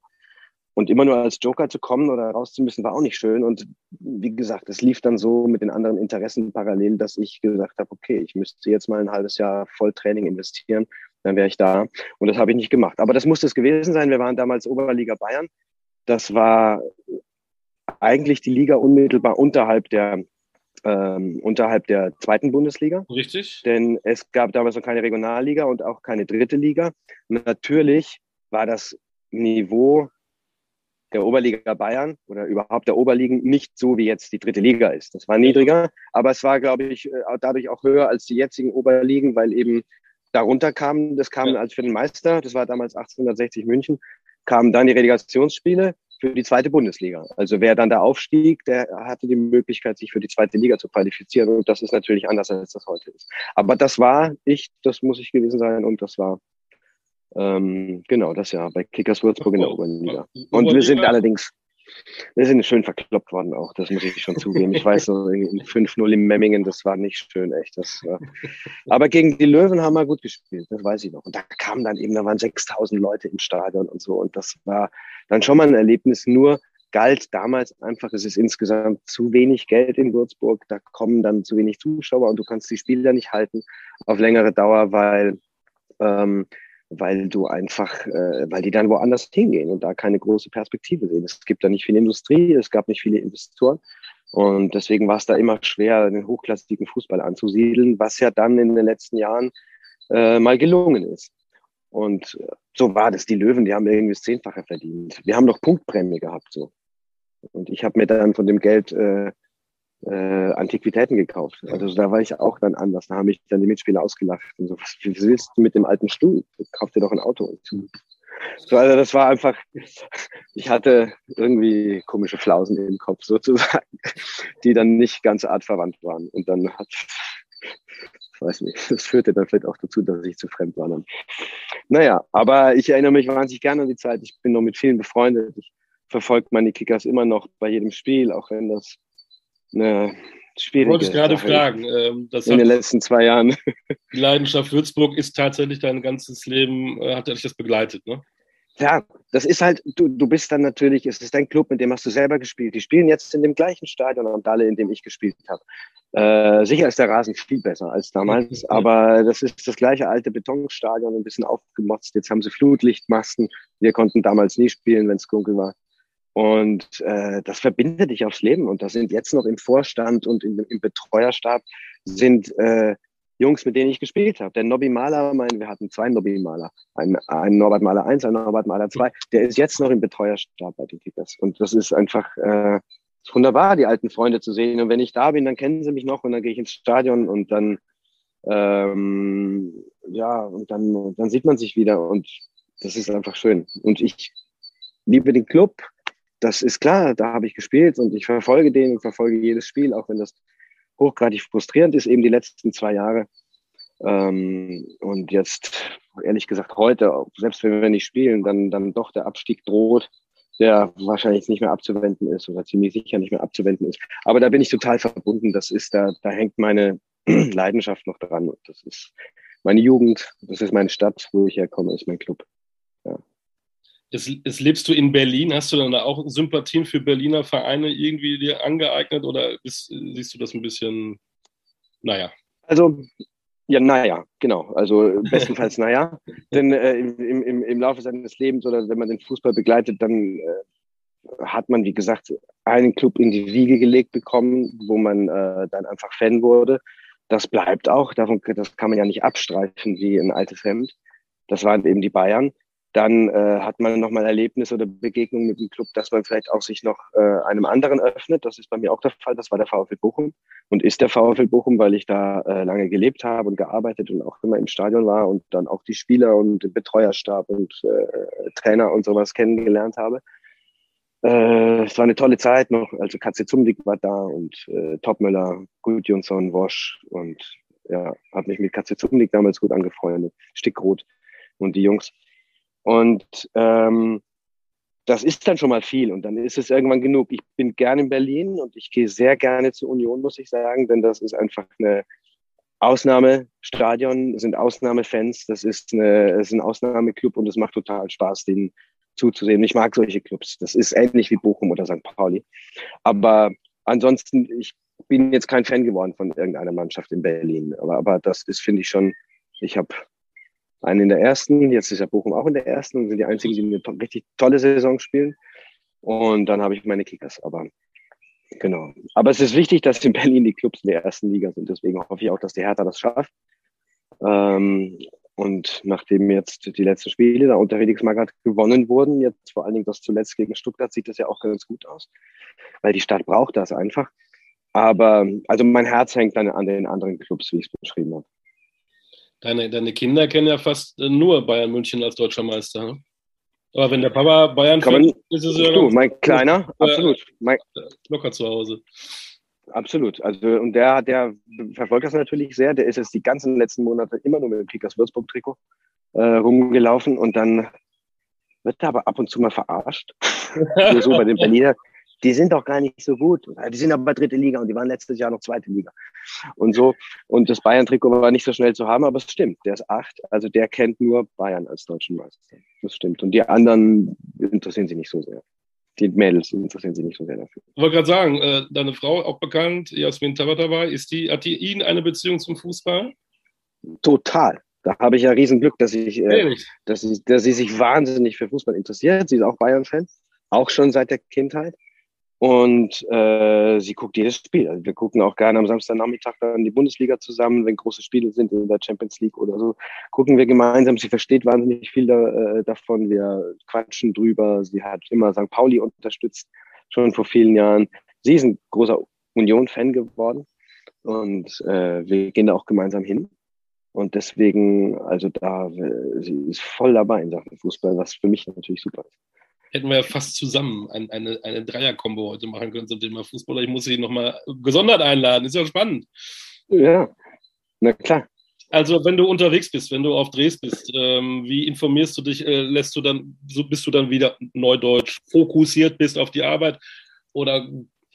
Und immer nur als Joker zu kommen oder raus zu müssen, war auch nicht schön. Und wie gesagt, es lief dann so mit den anderen Interessen parallel, dass ich gesagt habe, okay, ich müsste jetzt mal ein halbes Jahr Volltraining investieren, dann wäre ich da. Und das habe ich nicht gemacht. Aber das musste es gewesen sein. Wir waren damals Oberliga Bayern. Das war eigentlich die Liga unmittelbar unterhalb der ähm, unterhalb der zweiten Bundesliga. Richtig. Denn es gab damals noch keine Regionalliga und auch keine dritte Liga. Natürlich war das Niveau der Oberliga Bayern oder überhaupt der Oberligen nicht so, wie jetzt die dritte Liga ist. Das war niedriger, aber es war, glaube ich, äh, dadurch auch höher als die jetzigen Oberligen, weil eben darunter kamen, das kam ja. als für den Meister, das war damals 1860 München, kamen dann die Relegationsspiele für die zweite Bundesliga. Also wer dann da aufstieg, der hatte die Möglichkeit, sich für die zweite Liga zu qualifizieren. Und das ist natürlich anders, als das heute ist. Aber das war ich, das muss ich gewesen sein und das war ähm, genau, das ja, bei Kickers Würzburg in der Oberliga. Und wir sind allerdings, wir sind schön verkloppt worden auch, das muss ich schon zugeben. Ich weiß so, in 5-0 in Memmingen, das war nicht schön, echt. Das, ja. Aber gegen die Löwen haben wir gut gespielt, das weiß ich noch. Und da kamen dann eben, da waren 6000 Leute im Stadion und so. Und das war dann schon mal ein Erlebnis, nur galt damals einfach, es ist insgesamt zu wenig Geld in Würzburg, da kommen dann zu wenig Zuschauer und du kannst die Spieler nicht halten auf längere Dauer, weil ähm, weil du einfach, äh, weil die dann woanders hingehen und da keine große Perspektive sehen. Es gibt da nicht viel Industrie, es gab nicht viele Investoren. Und deswegen war es da immer schwer, den hochklassigen Fußball anzusiedeln, was ja dann in den letzten Jahren äh, mal gelungen ist. Und so war das. Die Löwen, die haben irgendwie das Zehnfache verdient. Wir haben noch Punktprämie gehabt. so. Und ich habe mir dann von dem Geld äh, äh, Antiquitäten gekauft. Also da war ich auch dann anders. Da haben mich dann die Mitspieler ausgelacht und so, was willst du mit dem alten Stuhl? Kauf dir doch ein Auto. So, also das war einfach, ich hatte irgendwie komische Flausen im Kopf sozusagen, die dann nicht ganz artverwandt waren. Und dann hat, ich weiß nicht, das führte dann vielleicht auch dazu, dass ich zu fremd war. Dann. Naja, aber ich erinnere mich wahnsinnig gerne an die Zeit. Ich bin noch mit vielen befreundet. Ich verfolge meine Kickers immer noch bei jedem Spiel, auch wenn das eine schwierige Wollte ich gerade Sache fragen. Ähm, in den letzten zwei Jahren. Die Leidenschaft Würzburg ist tatsächlich dein ganzes Leben, äh, hat dich das begleitet, ne? Ja, das ist halt, du, du bist dann natürlich, es ist dein Club, mit dem hast du selber gespielt. Die spielen jetzt in dem gleichen Stadion am Dalle, in dem ich gespielt habe. Äh, sicher ist der Rasen viel besser als damals, aber das ist das gleiche alte Betonstadion, ein bisschen aufgemotzt. Jetzt haben sie Flutlichtmasten. Wir konnten damals nie spielen, wenn es dunkel war. Und äh, das verbindet dich aufs Leben. Und da sind jetzt noch im Vorstand und im, im Betreuerstab sind äh, Jungs, mit denen ich gespielt habe. Der Nobby Maler, mein, wir hatten zwei Nobby Maler, einen, einen Norbert Maler 1, einen Norbert Maler 2, der ist jetzt noch im Betreuerstab bei den Kickers. Und das ist einfach äh, wunderbar, die alten Freunde zu sehen. Und wenn ich da bin, dann kennen sie mich noch und dann gehe ich ins Stadion und dann ähm, ja, und dann, dann sieht man sich wieder und das ist einfach schön. Und ich liebe den Club, das ist klar, da habe ich gespielt und ich verfolge den und verfolge jedes Spiel, auch wenn das hochgradig frustrierend ist, eben die letzten zwei Jahre. Ähm, und jetzt, ehrlich gesagt, heute, selbst wenn wir nicht spielen, dann, dann doch der Abstieg droht, der wahrscheinlich nicht mehr abzuwenden ist oder ziemlich sicher nicht mehr abzuwenden ist. Aber da bin ich total verbunden. Das ist, da, da hängt meine Leidenschaft noch dran. Und das ist meine Jugend, das ist meine Stadt, wo ich herkomme, ist mein Club. Jetzt, jetzt, lebst du in Berlin. Hast du dann da auch Sympathien für Berliner Vereine irgendwie dir angeeignet oder bist, siehst du das ein bisschen, naja? Also, ja, naja, genau. Also bestenfalls naja. Denn äh, im, im, im Laufe seines Lebens oder wenn man den Fußball begleitet, dann äh, hat man, wie gesagt, einen Club in die Wiege gelegt bekommen, wo man äh, dann einfach Fan wurde. Das bleibt auch, davon, das kann man ja nicht abstreifen wie ein altes Hemd. Das waren eben die Bayern. Dann äh, hat man nochmal Erlebnis oder Begegnung mit dem Club, dass man vielleicht auch sich noch äh, einem anderen öffnet. Das ist bei mir auch der Fall. Das war der VfL Bochum und ist der VfL Bochum, weil ich da äh, lange gelebt habe und gearbeitet und auch immer im Stadion war und dann auch die Spieler und den Betreuerstab und äh, Trainer und sowas kennengelernt habe. Äh, es war eine tolle Zeit noch. Also Katze Zumdick war da und äh, Topmüller, Gudjonsson, Wosch und ja, habe mich mit Katze Zumdick damals gut angefreundet. Stickrot und die Jungs. Und ähm, das ist dann schon mal viel und dann ist es irgendwann genug. Ich bin gerne in Berlin und ich gehe sehr gerne zur Union, muss ich sagen, denn das ist einfach eine Ausnahmestadion, sind Ausnahmefans, das ist, eine, ist ein Ausnahmeclub und es macht total Spaß, den zuzusehen. Ich mag solche Clubs. Das ist ähnlich wie Bochum oder St. Pauli. Aber ansonsten, ich bin jetzt kein Fan geworden von irgendeiner Mannschaft in Berlin. Aber, aber das ist, finde ich schon, ich habe einen in der ersten, jetzt ist ja Bochum auch in der ersten und sind die einzigen, die eine richtig tolle Saison spielen. Und dann habe ich meine Kickers, aber genau. Aber es ist wichtig, dass in Berlin die Clubs in der ersten Liga sind. Deswegen hoffe ich auch, dass die Hertha das schafft. Ähm, und nachdem jetzt die letzten Spiele da unter Felix Magath gewonnen wurden, jetzt vor allen Dingen das zuletzt gegen Stuttgart, sieht das ja auch ganz gut aus, weil die Stadt braucht das einfach. Aber also mein Herz hängt dann an den anderen Clubs, wie ich es beschrieben habe. Deine, deine Kinder kennen ja fast äh, nur Bayern München als deutscher Meister. Ne? Aber wenn der Papa Bayern Kann ist es ja du, mein Kleiner, äh, absolut. Mein, locker zu Hause. Absolut. Also, und der, der verfolgt das natürlich sehr. Der ist jetzt die ganzen letzten Monate immer nur mit dem Kickers Würzburg-Trikot äh, rumgelaufen und dann wird er aber ab und zu mal verarscht. so bei den Berliner die sind doch gar nicht so gut. Die sind aber dritte Liga und die waren letztes Jahr noch zweite Liga. Und so. Und das Bayern-Trikot war nicht so schnell zu haben, aber es stimmt. Der ist acht. Also der kennt nur Bayern als deutschen Meister. Das stimmt. Und die anderen interessieren sich nicht so sehr. Die Mädels interessieren sich nicht so sehr dafür. Ich wollte gerade sagen, äh, deine Frau, auch bekannt, Jasmin Tabatabai, ist die, hat die Ihnen eine Beziehung zum Fußball? Total. Da habe ich ja Riesenglück, dass ich, äh, dass, ich, dass sie sich wahnsinnig für Fußball interessiert. Sie ist auch Bayern-Fan, auch schon seit der Kindheit. Und äh, sie guckt jedes Spiel. Also wir gucken auch gerne am Samstagnachmittag dann die Bundesliga zusammen, wenn große Spiele sind in der Champions League oder so. Gucken wir gemeinsam. Sie versteht wahnsinnig viel da, äh, davon. Wir quatschen drüber. Sie hat immer St. Pauli unterstützt, schon vor vielen Jahren. Sie ist ein großer Union-Fan geworden. Und äh, wir gehen da auch gemeinsam hin. Und deswegen, also da, äh, sie ist voll dabei in Sachen Fußball, was für mich natürlich super ist hätten wir ja fast zusammen eine, eine, eine Dreier-Kombo heute machen können zum Thema Fußballer. Ich muss sie nochmal gesondert einladen. Ist ja spannend. Ja, na klar. Also, wenn du unterwegs bist, wenn du auf Drehs bist, ähm, wie informierst du dich? Äh, lässt du dann, so bist du dann wieder neudeutsch fokussiert bist auf die Arbeit? Oder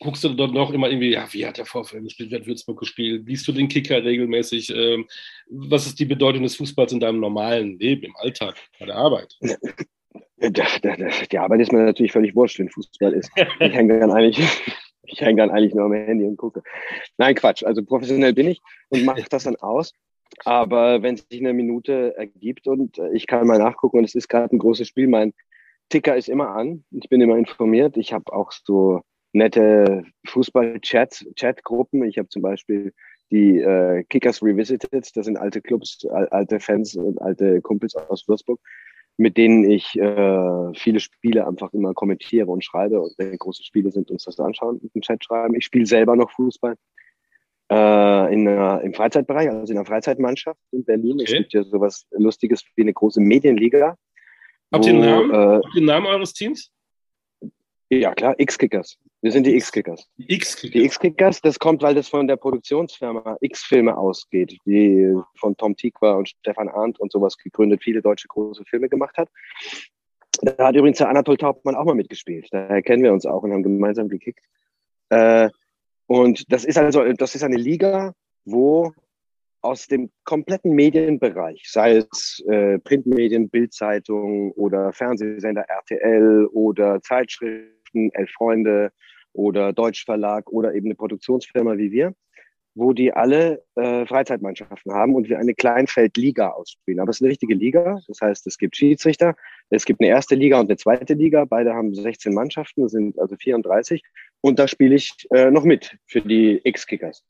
guckst du dort noch immer irgendwie, ja, wie hat der Vorfeld gespielt, wie hat Würzburg gespielt? Liest du den Kicker regelmäßig? Ähm, was ist die Bedeutung des Fußballs in deinem normalen Leben, im Alltag, bei der Arbeit? Die Arbeit ist mir natürlich völlig wurscht, wenn Fußball ist. Ich hänge dann eigentlich, ich hänge dann eigentlich nur am Handy und gucke. Nein, Quatsch. Also professionell bin ich und mache das dann aus. Aber wenn sich eine Minute ergibt und ich kann mal nachgucken und es ist gerade ein großes Spiel, mein Ticker ist immer an. Ich bin immer informiert. Ich habe auch so nette Fußball-Chats, Chat-Gruppen. Ich habe zum Beispiel die äh, Kickers Revisited. Das sind alte Clubs, alte Fans und alte Kumpels aus Würzburg mit denen ich äh, viele Spiele einfach immer kommentiere und schreibe. Und wenn große Spiele sind, uns das anschauen, im Chat schreiben. Ich spiele selber noch Fußball äh, in, äh, im Freizeitbereich, also in einer Freizeitmannschaft in Berlin. Okay. Es gibt ja sowas Lustiges wie eine große Medienliga. Habt ihr den Namen, äh, Habt ihr den Namen eures Teams? Ja, klar, X-Kickers. Wir sind die X-Kickers. Die X-Kickers, das kommt, weil das von der Produktionsfirma X-Filme ausgeht, die von Tom Tikwa und Stefan Arndt und sowas gegründet, viele deutsche große Filme gemacht hat. Da hat übrigens der Anatol Taubmann auch mal mitgespielt. Daher kennen wir uns auch und haben gemeinsam gekickt. Äh, und das ist also, das ist eine Liga, wo aus dem kompletten Medienbereich, sei es äh, Printmedien, Bildzeitung oder Fernsehsender RTL oder Zeitschriften, Elf Freunde oder Deutschverlag oder eben eine Produktionsfirma wie wir, wo die alle äh, Freizeitmannschaften haben und wir eine Kleinfeldliga ausspielen. Aber es ist eine richtige Liga. Das heißt, es gibt Schiedsrichter, es gibt eine erste Liga und eine zweite Liga. Beide haben 16 Mannschaften, sind also 34. Und da spiele ich äh, noch mit für die X-Kickers.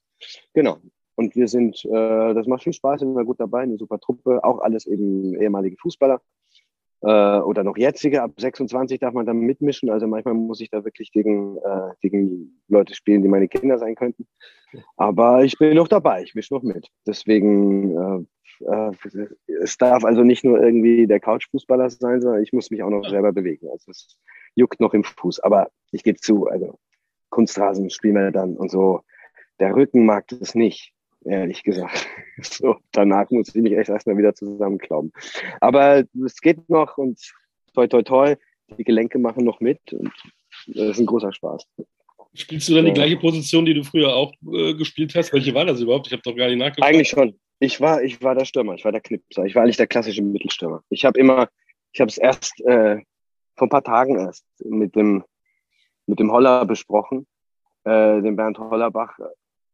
Genau. Und wir sind, äh, das macht viel Spaß, sind wir gut dabei, eine super Truppe, auch alles eben ehemalige Fußballer. Äh, oder noch jetzige, ab 26 darf man dann mitmischen. Also manchmal muss ich da wirklich gegen, äh, gegen Leute spielen, die meine Kinder sein könnten. Aber ich bin noch dabei, ich mische noch mit. Deswegen, äh, äh, es darf also nicht nur irgendwie der Couchfußballer sein, sondern ich muss mich auch noch selber bewegen. Also es juckt noch im Fuß. Aber ich gebe zu, also Kunstrasen spielen wir dann und so. Der Rücken mag das nicht ehrlich gesagt. So, danach muss ich mich echt erstmal wieder zusammenklauben. Aber es geht noch und toi, toi, toi, die Gelenke machen noch mit und das ist ein großer Spaß. Spielst du dann die gleiche Position, die du früher auch äh, gespielt hast? Welche war das überhaupt? Ich habe doch gar nicht nachgedacht. Eigentlich schon. Ich war, ich war der Stürmer, ich war der Knipser. Ich war eigentlich der klassische Mittelstürmer. Ich habe immer, ich habe es erst äh, vor ein paar Tagen erst mit dem, mit dem Holler besprochen, äh, dem Bernd Hollerbach,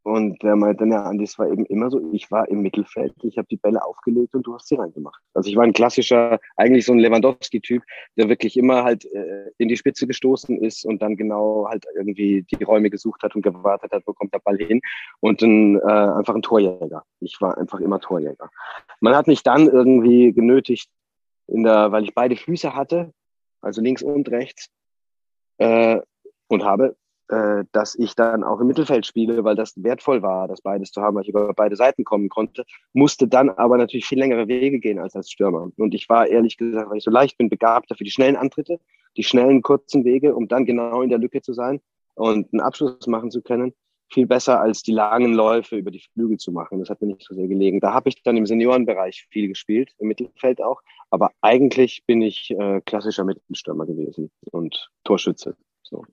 und der meinte, ja, Andi, es war eben immer so, ich war im Mittelfeld, ich habe die Bälle aufgelegt und du hast sie reingemacht. Also ich war ein klassischer, eigentlich so ein Lewandowski-Typ, der wirklich immer halt äh, in die Spitze gestoßen ist und dann genau halt irgendwie die Räume gesucht hat und gewartet hat, wo kommt der Ball hin und dann äh, einfach ein Torjäger. Ich war einfach immer Torjäger. Man hat mich dann irgendwie genötigt, in der, weil ich beide Füße hatte, also links und rechts, äh, und habe äh, dass ich dann auch im Mittelfeld spiele, weil das wertvoll war, das beides zu haben, weil ich über beide Seiten kommen konnte, musste dann aber natürlich viel längere Wege gehen als als Stürmer. Und ich war ehrlich gesagt, weil ich so leicht bin, begabter für die schnellen Antritte, die schnellen, kurzen Wege, um dann genau in der Lücke zu sein und einen Abschluss machen zu können. Viel besser als die langen Läufe über die Flügel zu machen. Das hat mir nicht so sehr gelegen. Da habe ich dann im Seniorenbereich viel gespielt, im Mittelfeld auch. Aber eigentlich bin ich äh, klassischer Mittelstürmer gewesen und Torschütze. So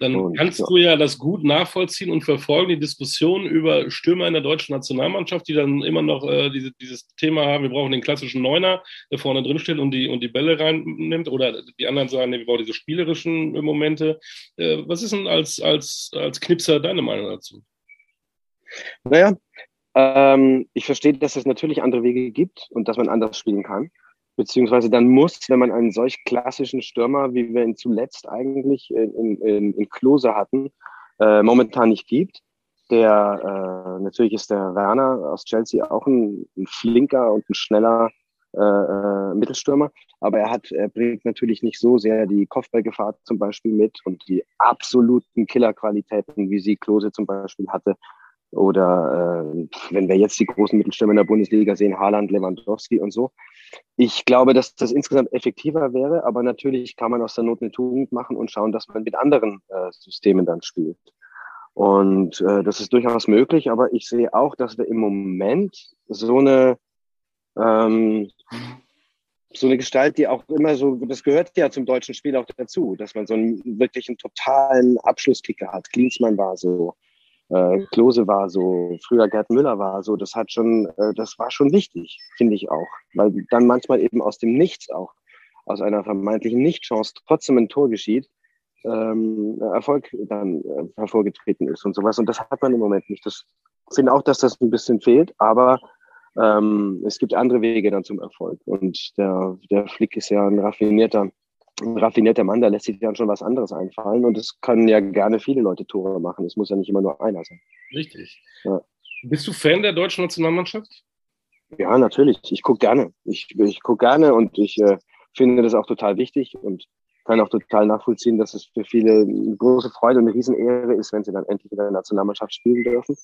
dann und, kannst ja. du ja das gut nachvollziehen und verfolgen, die Diskussion über Stürmer in der deutschen Nationalmannschaft, die dann immer noch äh, diese, dieses Thema haben, wir brauchen den klassischen Neuner, der vorne drin steht und die, und die Bälle reinnimmt. Oder die anderen sagen, nee, wir brauchen diese spielerischen Momente. Äh, was ist denn als, als, als Knipser deine Meinung dazu? Naja, ähm, ich verstehe, dass es natürlich andere Wege gibt und dass man anders spielen kann beziehungsweise dann muss, wenn man einen solch klassischen Stürmer, wie wir ihn zuletzt eigentlich in, in, in Klose hatten, äh, momentan nicht gibt. Der äh, natürlich ist der Werner aus Chelsea auch ein, ein flinker und ein schneller äh, äh, Mittelstürmer, aber er hat, er bringt natürlich nicht so sehr die Kopfballgefahr zum Beispiel mit und die absoluten Killerqualitäten, wie sie Klose zum Beispiel hatte. Oder äh, wenn wir jetzt die großen Mittelstürmer in der Bundesliga sehen, Haaland, Lewandowski und so, ich glaube, dass das insgesamt effektiver wäre, aber natürlich kann man aus der Not eine Tugend machen und schauen, dass man mit anderen äh, Systemen dann spielt. Und äh, das ist durchaus möglich, aber ich sehe auch, dass wir im Moment so eine ähm, so eine Gestalt, die auch immer so, das gehört ja zum deutschen Spiel auch dazu, dass man so einen wirklich einen totalen Abschlusskicker hat. Klinsmann war so, äh, Klose war so, früher Gerd Müller war so, das hat schon, äh, das war schon wichtig, finde ich auch. Weil dann manchmal eben aus dem Nichts auch, aus einer vermeintlichen Nichtchance trotzdem ein Tor geschieht, ähm, Erfolg dann äh, hervorgetreten ist und sowas. Und das hat man im Moment nicht. Das finde auch, dass das ein bisschen fehlt, aber ähm, es gibt andere Wege dann zum Erfolg. Und der, der Flick ist ja ein raffinierter ein raffinierter Mann, da lässt sich dann schon was anderes einfallen. Und es können ja gerne viele Leute Tore machen. Es muss ja nicht immer nur einer sein. Richtig. Ja. Bist du Fan der deutschen Nationalmannschaft? Ja, natürlich. Ich gucke gerne. Ich, ich gucke gerne und ich äh, finde das auch total wichtig und kann auch total nachvollziehen, dass es für viele eine große Freude und eine Riesenehre ist, wenn sie dann endlich in der Nationalmannschaft spielen dürfen.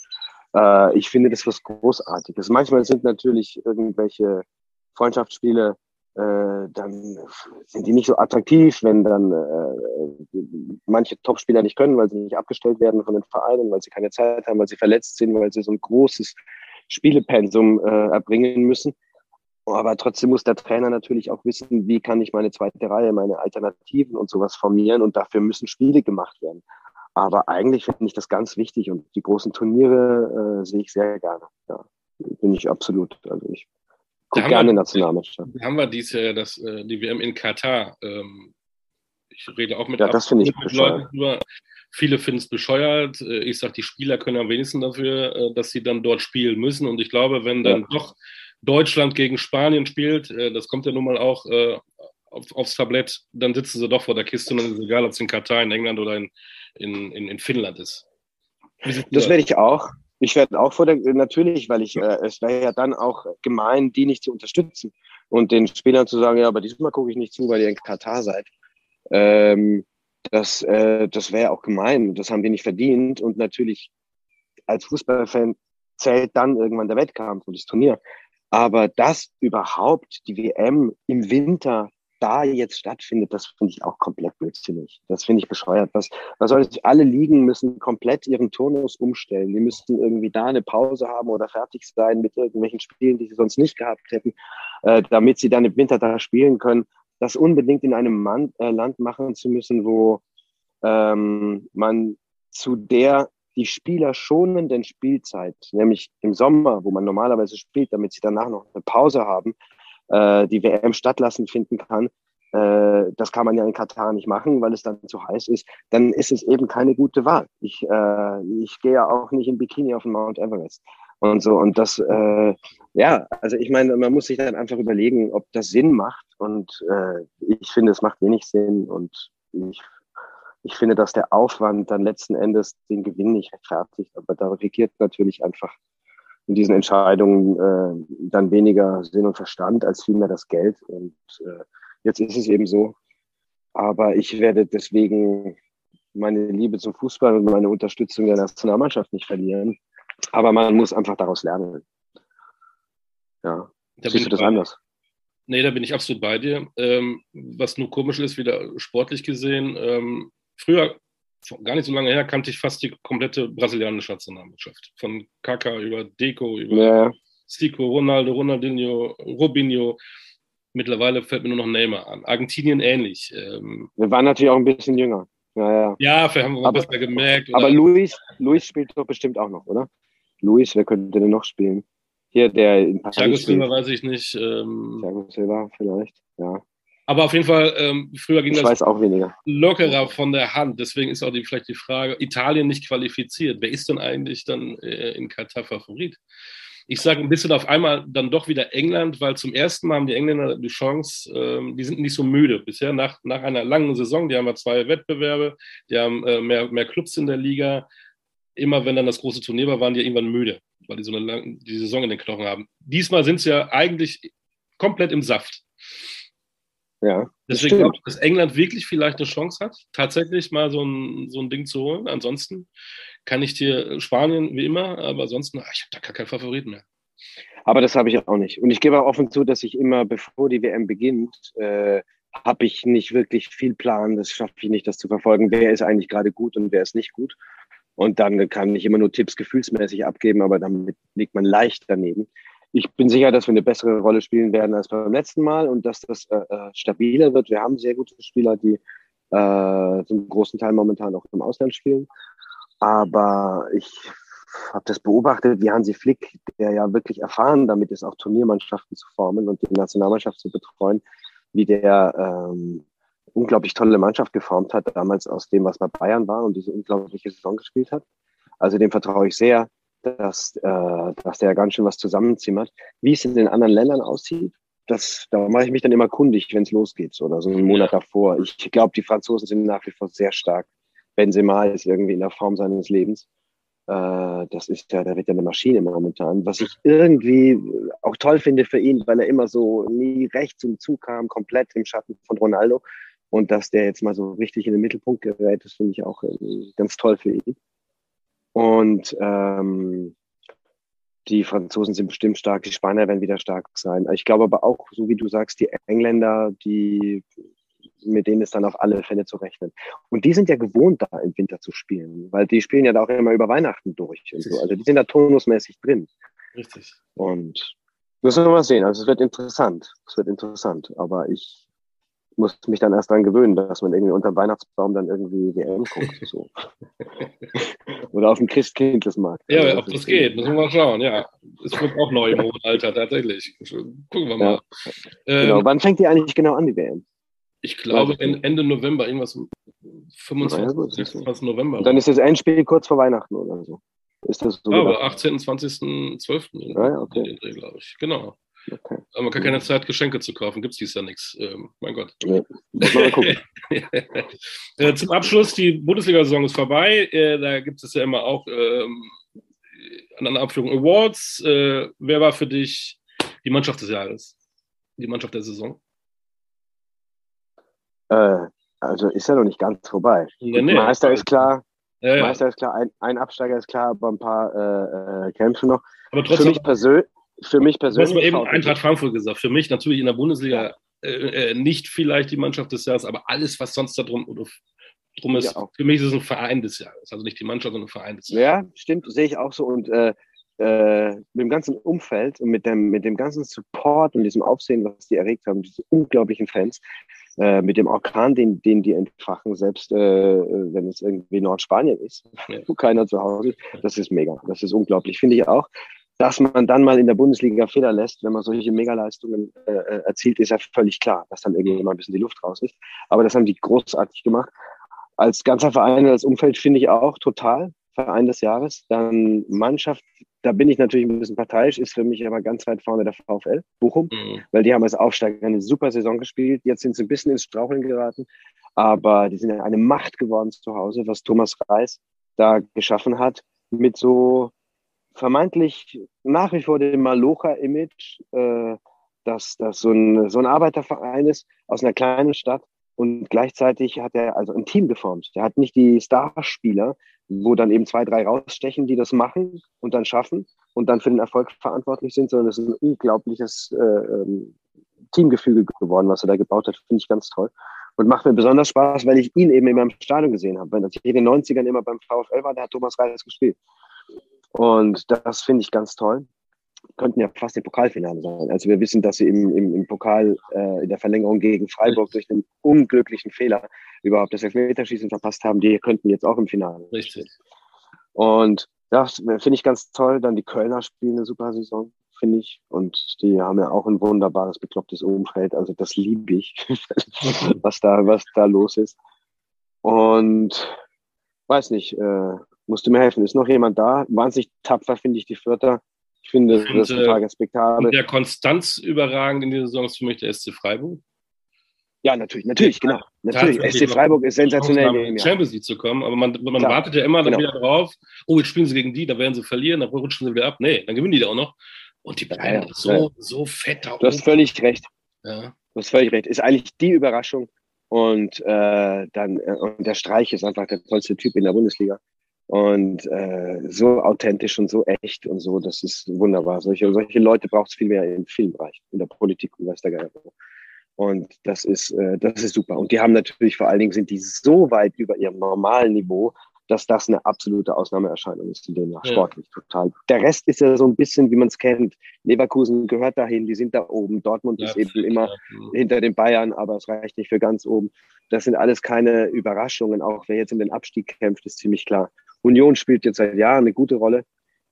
Äh, ich finde das was Großartiges. Manchmal sind natürlich irgendwelche Freundschaftsspiele dann sind die nicht so attraktiv, wenn dann äh, manche Topspieler nicht können, weil sie nicht abgestellt werden von den Vereinen, weil sie keine Zeit haben, weil sie verletzt sind, weil sie so ein großes Spielepensum äh, erbringen müssen. Aber trotzdem muss der Trainer natürlich auch wissen, wie kann ich meine zweite Reihe, meine Alternativen und sowas formieren und dafür müssen Spiele gemacht werden. Aber eigentlich finde ich das ganz wichtig und die großen Turniere äh, sehe ich sehr gerne. Ja, bin ich absolut. Also ich Guck gerne Nationalmannschaft. Haben wir dies Jahr das, äh, die WM in Katar. Ähm, ich rede auch mit, ja, das ich mit Leuten drüber. Viele finden es bescheuert. Äh, ich sage, die Spieler können am wenigsten dafür, äh, dass sie dann dort spielen müssen. Und ich glaube, wenn dann ja. doch Deutschland gegen Spanien spielt, das kommt ja nun mal auch auf, aufs Tablett, dann sitzen sie doch vor der Kiste und dann ist es egal, ob es in Katar, in England oder in, in, in Finnland ist. Das werde ich auch. Ich werde auch vor der, natürlich, weil ich, äh, es wäre ja dann auch gemein, die nicht zu unterstützen und den Spielern zu sagen, ja, aber diesmal gucke ich nicht zu, weil ihr in Katar seid. Ähm, das äh, das wäre auch gemein. Das haben die nicht verdient. Und natürlich als Fußballfan zählt dann irgendwann der Wettkampf und das Turnier. Aber dass überhaupt die WM im Winter da jetzt stattfindet, das finde ich auch komplett blödsinnig. Das finde ich bescheuert. Was, was soll das? Alle Ligen müssen komplett ihren Turnus umstellen. Die müssten irgendwie da eine Pause haben oder fertig sein mit irgendwelchen Spielen, die sie sonst nicht gehabt hätten, äh, damit sie dann im Winter da spielen können. Das unbedingt in einem Mann, äh, Land machen zu müssen, wo ähm, man zu der die Spieler schonenden Spielzeit, nämlich im Sommer, wo man normalerweise spielt, damit sie danach noch eine Pause haben, äh, die WM stattlassen finden kann, äh, das kann man ja in Katar nicht machen, weil es dann zu heiß ist, dann ist es eben keine gute Wahl. Ich, äh, ich gehe ja auch nicht in Bikini auf den Mount Everest und so. Und das, äh, ja, also ich meine, man muss sich dann einfach überlegen, ob das Sinn macht. Und äh, ich finde, es macht wenig Sinn. Und ich, ich finde, dass der Aufwand dann letzten Endes den Gewinn nicht rechtfertigt. Aber da regiert natürlich einfach in diesen Entscheidungen äh, dann weniger Sinn und Verstand als vielmehr das Geld. Und äh, jetzt ist es eben so. Aber ich werde deswegen meine Liebe zum Fußball und meine Unterstützung der Nationalmannschaft nicht verlieren. Aber man muss einfach daraus lernen. Ja. Da Siehst du das anders? Nee, da bin ich absolut bei dir. Ähm, was nur komisch ist, wieder sportlich gesehen. Ähm, früher gar nicht so lange her kannte ich fast die komplette brasilianische Nationalmannschaft. Von Kaká über Deco, über ja. Stico, Ronaldo, Ronaldinho, Robinho. Mittlerweile fällt mir nur noch Neymar an. Argentinien ähnlich. Ähm, wir waren natürlich auch ein bisschen jünger. Ja, ja. ja wir haben aber, besser gemerkt. Aber Luis, Luis spielt doch bestimmt auch noch, oder? Luis, wer könnte denn noch spielen? Hier, der in Paris Thiago Silva weiß ich nicht. Ähm, Thiago Silva vielleicht, ja. Aber auf jeden Fall, ähm, früher ging ich das lockerer von der Hand. Deswegen ist auch die, vielleicht die Frage, Italien nicht qualifiziert. Wer ist denn eigentlich dann äh, in Katar Favorit? Ich sage ein bisschen auf einmal dann doch wieder England, weil zum ersten Mal haben die Engländer die Chance, ähm, die sind nicht so müde bisher. Nach, nach einer langen Saison, die haben ja zwei Wettbewerbe, die haben äh, mehr, mehr Clubs in der Liga. Immer wenn dann das große Turnier war, waren die irgendwann müde, weil die so eine lange, die Saison in den Knochen haben. Diesmal sind sie ja eigentlich komplett im Saft. Ja. Deswegen glaube ich, dass England wirklich vielleicht eine Chance hat, tatsächlich mal so ein, so ein Ding zu holen. Ansonsten kann ich dir Spanien wie immer, aber ansonsten, ach, ich habe da gar keinen Favoriten mehr. Aber das habe ich auch nicht. Und ich gebe auch offen zu, dass ich immer, bevor die WM beginnt, äh, habe ich nicht wirklich viel Plan. Das schaffe ich nicht, das zu verfolgen. Wer ist eigentlich gerade gut und wer ist nicht gut? Und dann kann ich immer nur Tipps gefühlsmäßig abgeben, aber damit liegt man leicht daneben ich bin sicher, dass wir eine bessere Rolle spielen werden als beim letzten Mal und dass das äh, äh, stabiler wird. Wir haben sehr gute Spieler, die äh, zum großen Teil momentan auch im Ausland spielen. Aber ich habe das beobachtet, wie Hansi Flick, der ja wirklich erfahren damit ist, auch Turniermannschaften zu formen und die Nationalmannschaft zu betreuen, wie der ähm, unglaublich tolle Mannschaft geformt hat, damals aus dem, was bei Bayern war und diese unglaubliche Saison gespielt hat. Also dem vertraue ich sehr dass, äh, dass der ganz schön was zusammenzimmert. Wie es in den anderen Ländern aussieht, das, da mache ich mich dann immer kundig, wenn es losgeht oder so einen Monat davor. Ich glaube, die Franzosen sind nach wie vor sehr stark. Benzema ist irgendwie in der Form seines Lebens. Äh, das ist ja, der wird ja eine Maschine momentan. Was ich irgendwie auch toll finde für ihn, weil er immer so nie recht zum Zug kam, komplett im Schatten von Ronaldo. Und dass der jetzt mal so richtig in den Mittelpunkt gerät, das finde ich auch ganz toll für ihn. Und ähm, die Franzosen sind bestimmt stark, die Spanier werden wieder stark sein. Ich glaube aber auch, so wie du sagst, die Engländer, die mit denen ist dann auf alle Fälle zu rechnen. Und die sind ja gewohnt, da im Winter zu spielen, weil die spielen ja da auch immer über Weihnachten durch. Und so. Also die sind da tonusmäßig drin. Richtig. Und müssen wir mal sehen. Also es wird interessant. Es wird interessant. Aber ich muss mich dann erst daran gewöhnen, dass man irgendwie unter dem Weihnachtsbaum dann irgendwie WM guckt. So. Oder auf dem Christkindlesmarkt. Ja, also, ob das geht, müssen wir mal schauen. Ja, es wird auch neu im hohen Alter tatsächlich. Gucken wir mal. Ja. Genau. Ähm, Wann fängt die eigentlich genau an, die WM? Ich glaube Ende November, irgendwas 25. Ja, gut, November. Und dann ist das Endspiel kurz vor Weihnachten oder so. Ist das so? Ja, aber 18., 20., 12. Ja, okay. glaube ich. Genau. Okay. Aber man kann keine Zeit, Geschenke zu kaufen. Gibt es dies ja nichts. Ähm, mein Gott. Ja, mal gucken. äh, zum Abschluss, die Bundesliga-Saison ist vorbei. Äh, da gibt es ja immer auch ähm, an Abführung Awards. Äh, wer war für dich die Mannschaft des Jahres? Die Mannschaft der Saison? Äh, also ist ja noch nicht ganz vorbei. Ja, nee. Meister ist klar. Ja, ja. Meister ist klar, ein, ein, Absteiger ist klar, aber ein paar äh, äh kämpfen noch. Aber trotzdem, für mich, persö für mich persönlich. Du hast mal eben Eintracht Frankfurt gesagt. Für mich natürlich in der Bundesliga äh, äh, nicht vielleicht die Mannschaft des Jahres, aber alles, was sonst da drum, drum ist, ja, für mich ist es ein Verein des Jahres. Also nicht die Mannschaft, sondern ein Verein des Jahres. Ja, stimmt, sehe ich auch so. Und äh, äh, mit dem ganzen Umfeld und mit dem, mit dem ganzen Support und diesem Aufsehen, was die erregt haben, diese unglaublichen Fans, äh, mit dem Orkan, den, den die entfachen, selbst äh, wenn es irgendwie Nordspanien ist, wo keiner zu Hause ist, das ist mega. Das ist unglaublich, finde ich auch. Dass man dann mal in der Bundesliga Fehler lässt, wenn man solche Megaleistungen äh, äh erzielt, ist ja völlig klar, dass dann irgendwie mal ein bisschen die Luft raus ist. Aber das haben die großartig gemacht. Als ganzer Verein, als Umfeld finde ich auch total. Verein des Jahres. Dann Mannschaft, da bin ich natürlich ein bisschen parteiisch, ist für mich aber ganz weit vorne der VfL Bochum, mhm. weil die haben als Aufsteiger eine super Saison gespielt. Jetzt sind sie ein bisschen ins Straucheln geraten, aber die sind ja eine Macht geworden zu Hause, was Thomas Reis da geschaffen hat, mit so vermeintlich nach wie vor dem Malocha-Image, äh, dass das so ein, so ein Arbeiterverein ist aus einer kleinen Stadt und gleichzeitig hat er also ein Team geformt. Der hat nicht die Starspieler, wo dann eben zwei, drei rausstechen, die das machen und dann schaffen und dann für den Erfolg verantwortlich sind, sondern es ist ein unglaubliches äh, ähm, Teamgefüge geworden, was er da gebaut hat, finde ich ganz toll. Und macht mir besonders Spaß, weil ich ihn eben in meinem Stadion gesehen habe. Wenn ich in den 90ern immer beim VfL war, da hat Thomas Reis gespielt. Und das finde ich ganz toll könnten ja fast im Pokalfinale sein. Also wir wissen, dass sie im, im, im Pokal äh, in der Verlängerung gegen Freiburg durch einen unglücklichen Fehler überhaupt das Elfmeterschießen verpasst haben. Die könnten jetzt auch im Finale. Richtig. Und das finde ich ganz toll. Dann die Kölner spielen eine super Saison, finde ich. Und die haben ja auch ein wunderbares, beklopptes Umfeld. Also das liebe ich, was, da, was da los ist. Und weiß nicht, äh, musst du mir helfen. Ist noch jemand da? Wahnsinnig tapfer finde ich die Vierter. Ich finde und, das total äh, respektabel. Der Konstanz überragend in dieser Saison ist für mich der SC Freiburg. Ja, natürlich, natürlich, genau. Natürlich. SC Freiburg ist sensationell. In die Champions League zu kommen, aber man, man wartet ja immer dann genau. wieder drauf, oh, jetzt spielen sie gegen die, da werden sie verlieren, dann rutschen sie wieder ab. Nee, dann gewinnen die da auch noch. Und die bleiben ja, so, ja. so fett da Du hast völlig recht. Ja. Du hast völlig recht. Ist eigentlich die Überraschung. Und äh, dann, äh, und der Streich ist einfach der tollste Typ in der Bundesliga. Und äh, so authentisch und so echt und so, das ist wunderbar. Solche, solche Leute braucht es viel mehr im Filmbereich, in der Politik und weiß der Geil. Und das ist, äh, das ist super. Und die haben natürlich vor allen Dingen sind die so weit über ihrem normalen Niveau, dass das eine absolute Ausnahmeerscheinung ist in dem Jahr. Ja. Sportlich total. Der Rest ist ja so ein bisschen, wie man es kennt. Leverkusen gehört dahin, die sind da oben. Dortmund ja, ist eben immer ja. hinter den Bayern, aber es reicht nicht für ganz oben. Das sind alles keine Überraschungen. Auch wer jetzt um den Abstieg kämpft, ist ziemlich klar. Union spielt jetzt seit Jahren eine gute Rolle,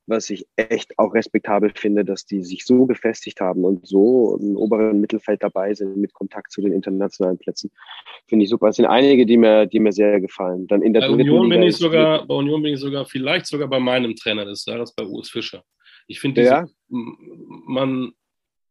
was ich echt auch respektabel finde, dass die sich so gefestigt haben und so im oberen Mittelfeld dabei sind mit Kontakt zu den internationalen Plätzen. Finde ich super. Es sind einige, die mir, die mir sehr gefallen. Dann in der bei Union bin ich sogar, bei Union bin ich sogar vielleicht sogar bei meinem Trainer des Jahres, bei Urs Fischer. Ich finde, ja. man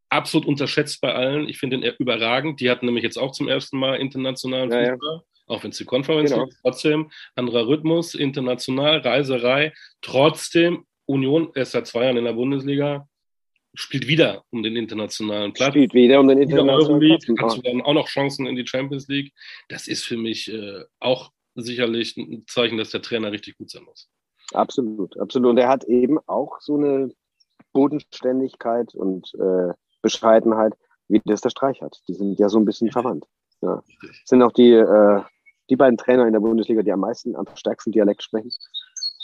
absolut unterschätzt bei allen. Ich finde ihn überragend. Die hatten nämlich jetzt auch zum ersten Mal internationalen ja, Fußball. Ja auch wenn es die Konferenz genau. ist, trotzdem anderer Rhythmus, international, Reiserei, trotzdem Union erst seit zwei Jahren in der Bundesliga, spielt wieder um den internationalen Platz. Spielt wieder um den internationalen Platz. Du dann auch noch Chancen in die Champions League. Das ist für mich äh, auch sicherlich ein Zeichen, dass der Trainer richtig gut sein muss. Absolut, absolut. Und er hat eben auch so eine Bodenständigkeit und äh, Bescheidenheit, wie das der Streich hat. Die sind ja so ein bisschen verwandt. Ja. Sind auch die, äh, die beiden Trainer in der Bundesliga, die am meisten, am stärksten Dialekt sprechen.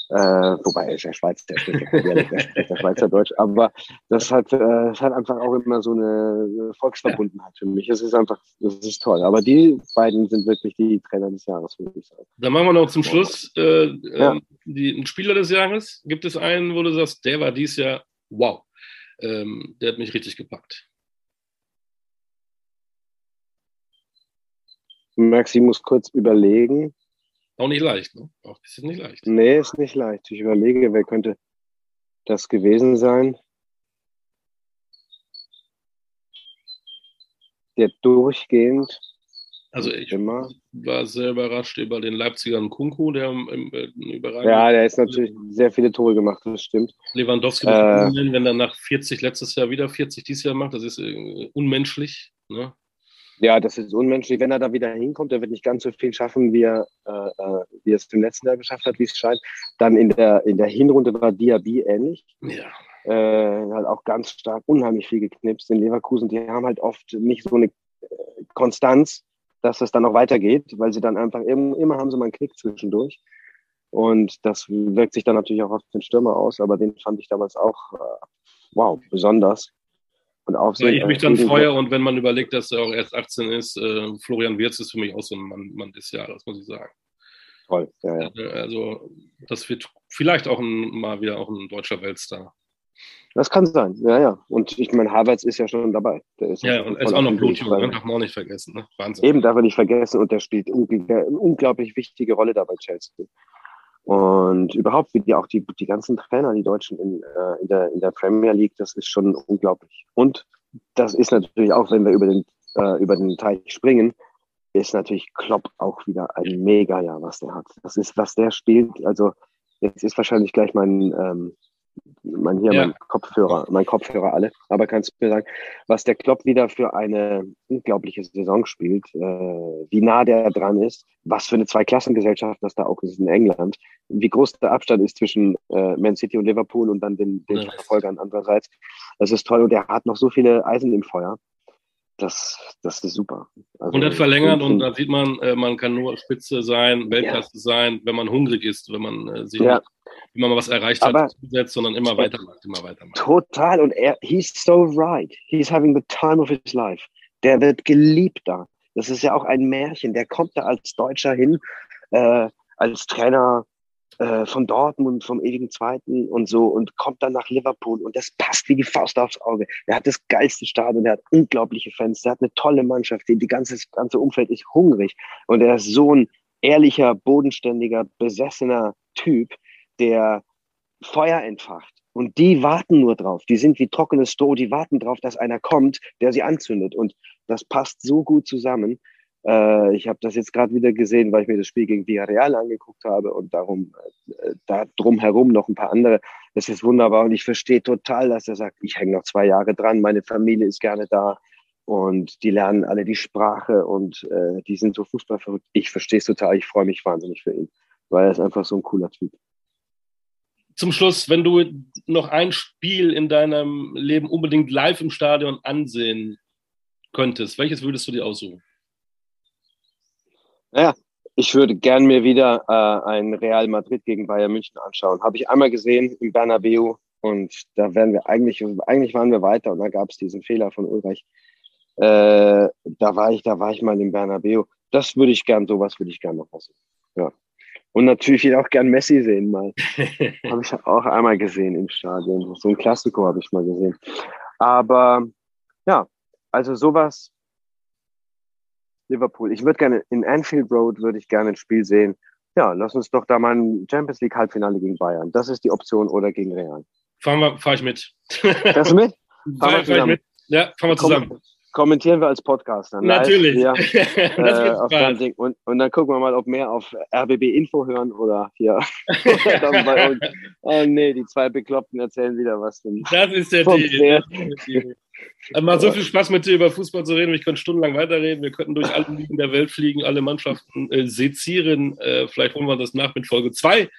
Äh, wobei er ist ja Schweizer, der spricht ja Dialekt, der spricht ja Schweizerdeutsch. Aber das hat, äh, das hat einfach auch immer so eine Volksverbundenheit für mich. Es ist einfach, das ist toll. Aber die beiden sind wirklich die Trainer des Jahres, würde ich sagen. Dann machen wir noch zum Schluss äh, ja. Ähm, die, einen Spieler des Jahres. Gibt es einen, wo du sagst, der war dieses Jahr wow. Ähm, der hat mich richtig gepackt. Maxi muss kurz überlegen. Auch nicht leicht, ne? Auch ist nicht leicht. Nee, ist nicht leicht. Ich überlege, wer könnte das gewesen sein, der durchgehend Also ich immer. war sehr überrascht über den Leipziger Kunku, der im, überragend Ja, der ist natürlich sehr viele Tore gemacht, das stimmt. Lewandowski, äh, wenn er nach 40 letztes Jahr wieder 40 dieses Jahr macht, das ist äh, unmenschlich. Ne? Ja, das ist unmenschlich. Wenn er da wieder hinkommt, er wird nicht ganz so viel schaffen, wie er, äh, äh wie er es im letzten Jahr geschafft hat, wie es scheint. Dann in der, in der Hinrunde war Diaby ähnlich. Ja. Äh, hat auch ganz stark unheimlich viel geknipst in Leverkusen. Die haben halt oft nicht so eine äh, Konstanz dass es dann auch weitergeht, weil sie dann einfach immer, immer haben sie mal einen Knick zwischendurch. Und das wirkt sich dann natürlich auch auf den Stürmer aus, aber den fand ich damals auch, äh, wow, besonders. Und auch so, ja, ich mich dann freue und wenn man überlegt, dass er auch erst 18 ist, äh, Florian Wirz ist für mich auch so ein Mann, Mann des Jahres, muss ich sagen. Toll, ja, ja. Äh, also, das wird vielleicht auch ein, mal wieder auch ein deutscher Weltstar. Das kann sein, ja, ja. Und ich meine, Havertz ist ja schon dabei. Der ist ja, und er ist auch noch Blutjung, ne? darf man auch nicht vergessen. Ne? Wahnsinn. Eben darf man nicht vergessen und der spielt eine unglaublich wichtige Rolle da bei Chelsea. Und überhaupt, wie die auch die, die ganzen Trainer, die Deutschen in, äh, in, der, in der Premier League, das ist schon unglaublich. Und das ist natürlich auch, wenn wir über den, äh, über den Teich springen, ist natürlich Klopp auch wieder ein Mega-Jahr, was der hat. Das ist, was der spielt. Also, jetzt ist wahrscheinlich gleich mein, ähm, mein hier, ja. mein Kopfhörer, mein Kopfhörer alle. Aber kannst du mir sagen, was der Klopp wieder für eine unglaubliche Saison spielt, äh, wie nah der dran ist, was für eine Zweiklassengesellschaft das da auch ist in England, wie groß der Abstand ist zwischen äh, Man City und Liverpool und dann den, den ja. Verfolgern andererseits. Das ist toll und er hat noch so viele Eisen im Feuer. Das, das ist super. Also, und hat verlängert und, und da sieht man, äh, man kann nur Spitze sein, Weltklasse ja. sein, wenn man hungrig ist, wenn man äh, sich ja immer mal was erreicht hat, Aber zusetzt, sondern immer weitermacht, immer weitermacht. Total. Und er, he's so right. He's having the time of his life. Der wird geliebt da. Das ist ja auch ein Märchen. Der kommt da als Deutscher hin, äh, als Trainer äh, von Dortmund, vom ewigen Zweiten und so und kommt dann nach Liverpool und das passt wie die Faust aufs Auge. Er hat das geilste Stadion, er hat unglaubliche Fans, er hat eine tolle Mannschaft, die, die ganze, das ganze Umfeld ist hungrig und er ist so ein ehrlicher, bodenständiger, besessener Typ, der Feuer entfacht. Und die warten nur drauf. Die sind wie trockenes Stroh, die warten drauf, dass einer kommt, der sie anzündet. Und das passt so gut zusammen. Äh, ich habe das jetzt gerade wieder gesehen, weil ich mir das Spiel gegen Villarreal angeguckt habe und darum äh, da drumherum noch ein paar andere. Das ist wunderbar und ich verstehe total, dass er sagt, ich hänge noch zwei Jahre dran, meine Familie ist gerne da und die lernen alle die Sprache und äh, die sind so fußballverrückt. Ich verstehe es total, ich freue mich wahnsinnig für ihn, weil er ist einfach so ein cooler Typ zum Schluss, wenn du noch ein Spiel in deinem Leben unbedingt live im Stadion ansehen könntest, welches würdest du dir aussuchen? Ja, ich würde gern mir wieder äh, ein Real Madrid gegen Bayern München anschauen. Habe ich einmal gesehen im Bernabeu und da wären wir eigentlich, eigentlich waren wir weiter und da gab es diesen Fehler von Ulreich. Äh, da war ich, da war ich mal im Bernabeu. Das würde ich gern, sowas würde ich gern noch was. Ja. Und natürlich auch gern Messi sehen mal. habe ich auch einmal gesehen im Stadion. So ein Klassiko habe ich mal gesehen. Aber ja, also sowas. Liverpool. Ich würde gerne in Anfield Road würde ich gerne ein Spiel sehen. Ja, lass uns doch da mal ein Champions League Halbfinale gegen Bayern. Das ist die Option oder gegen Real. Fahren wir, fahr ich mit. Fährst du mit? Fahren wir fahr ich mit. Ja, fahren wir zusammen kommentieren wir als Podcaster. Natürlich. Hier, äh, und, und dann gucken wir mal, ob mehr auf RBB Info hören oder hier. oder bei uns. Oh nee, die zwei Bekloppten erzählen wieder was. Das ist der Deal. Also macht so viel Spaß mit dir über Fußball zu reden. Ich könnte stundenlang weiterreden. Wir könnten durch alle Ligen der Welt fliegen, alle Mannschaften äh, sezieren. Äh, vielleicht holen wir das nach mit Folge 2.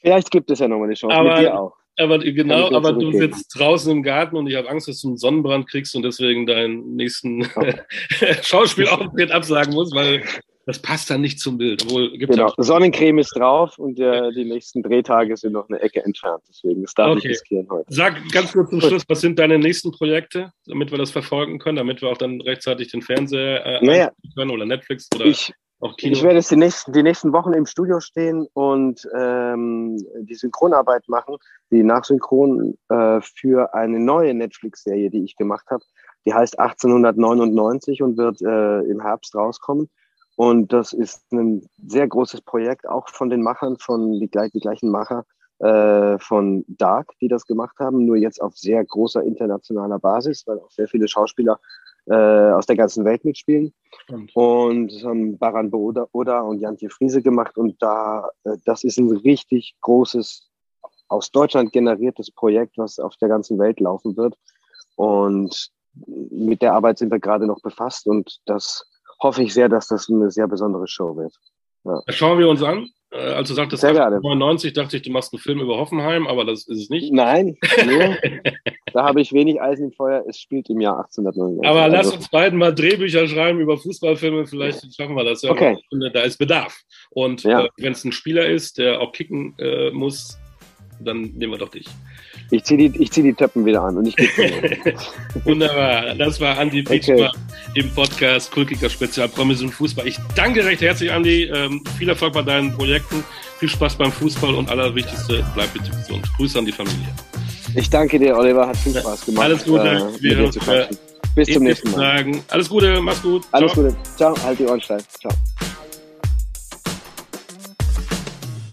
Vielleicht gibt es ja nochmal eine Chance. Aber, mit dir auch. Aber genau, aber du sitzt draußen im Garten und ich habe Angst, dass du einen Sonnenbrand kriegst und deswegen deinen nächsten. Schauspielauftritt absagen musst, weil das passt dann nicht zum Bild. Obwohl, genau, Sonnencreme ist drauf und äh, die nächsten Drehtage sind noch eine Ecke entfernt. Deswegen, das darf okay. ich riskieren heute. Sag ganz kurz zum Schluss, was sind deine nächsten Projekte, damit wir das verfolgen können, damit wir auch dann rechtzeitig den Fernseher äh, naja, können oder Netflix oder ich, ich werde jetzt die nächsten, die nächsten Wochen im Studio stehen und ähm, die Synchronarbeit machen, die Nachsynchron äh, für eine neue Netflix-Serie, die ich gemacht habe. Die heißt 1899 und wird äh, im Herbst rauskommen. Und das ist ein sehr großes Projekt, auch von den Machern, von die, die gleichen Macher äh, von Dark, die das gemacht haben, nur jetzt auf sehr großer internationaler Basis, weil auch sehr viele Schauspieler äh, aus der ganzen Welt mitspielen. Und, und das haben Baran Boda Oda und Jantje Friese gemacht. Und da, äh, das ist ein richtig großes, aus Deutschland generiertes Projekt, was auf der ganzen Welt laufen wird. Und mit der Arbeit sind wir gerade noch befasst und das hoffe ich sehr, dass das eine sehr besondere Show wird. Ja. Schauen wir uns an. Als du sagtest, 99, dachte ich, du machst einen Film über Hoffenheim, aber das ist es nicht. Nein, nee. da habe ich wenig Eisen im Feuer. Es spielt im Jahr 1899. Aber also. lass uns beiden mal Drehbücher schreiben über Fußballfilme. Vielleicht schaffen wir das ja. Okay. Da ist Bedarf. Und ja. äh, wenn es ein Spieler ist, der auch kicken äh, muss, dann nehmen wir doch dich. Ich ziehe die, zieh die Töppen wieder an und ich gebe Wunderbar. Das war Andi Pichler okay. im Podcast Kulkicker Spezial Promis und Fußball. Ich danke recht herzlich, Andi. Ähm, viel Erfolg bei deinen Projekten. Viel Spaß beim Fußball und allerwichtigste, bleib bitte gesund. Grüße an die Familie. Ich danke dir, Oliver. Hat viel Spaß gemacht. Alles Gute. Äh, Wir hören uns. Bis zum nächsten Mal. Sagen. Alles Gute. Mach's gut. Alles Ciao. Gute. Ciao. Halt die Ohren steif. Ciao.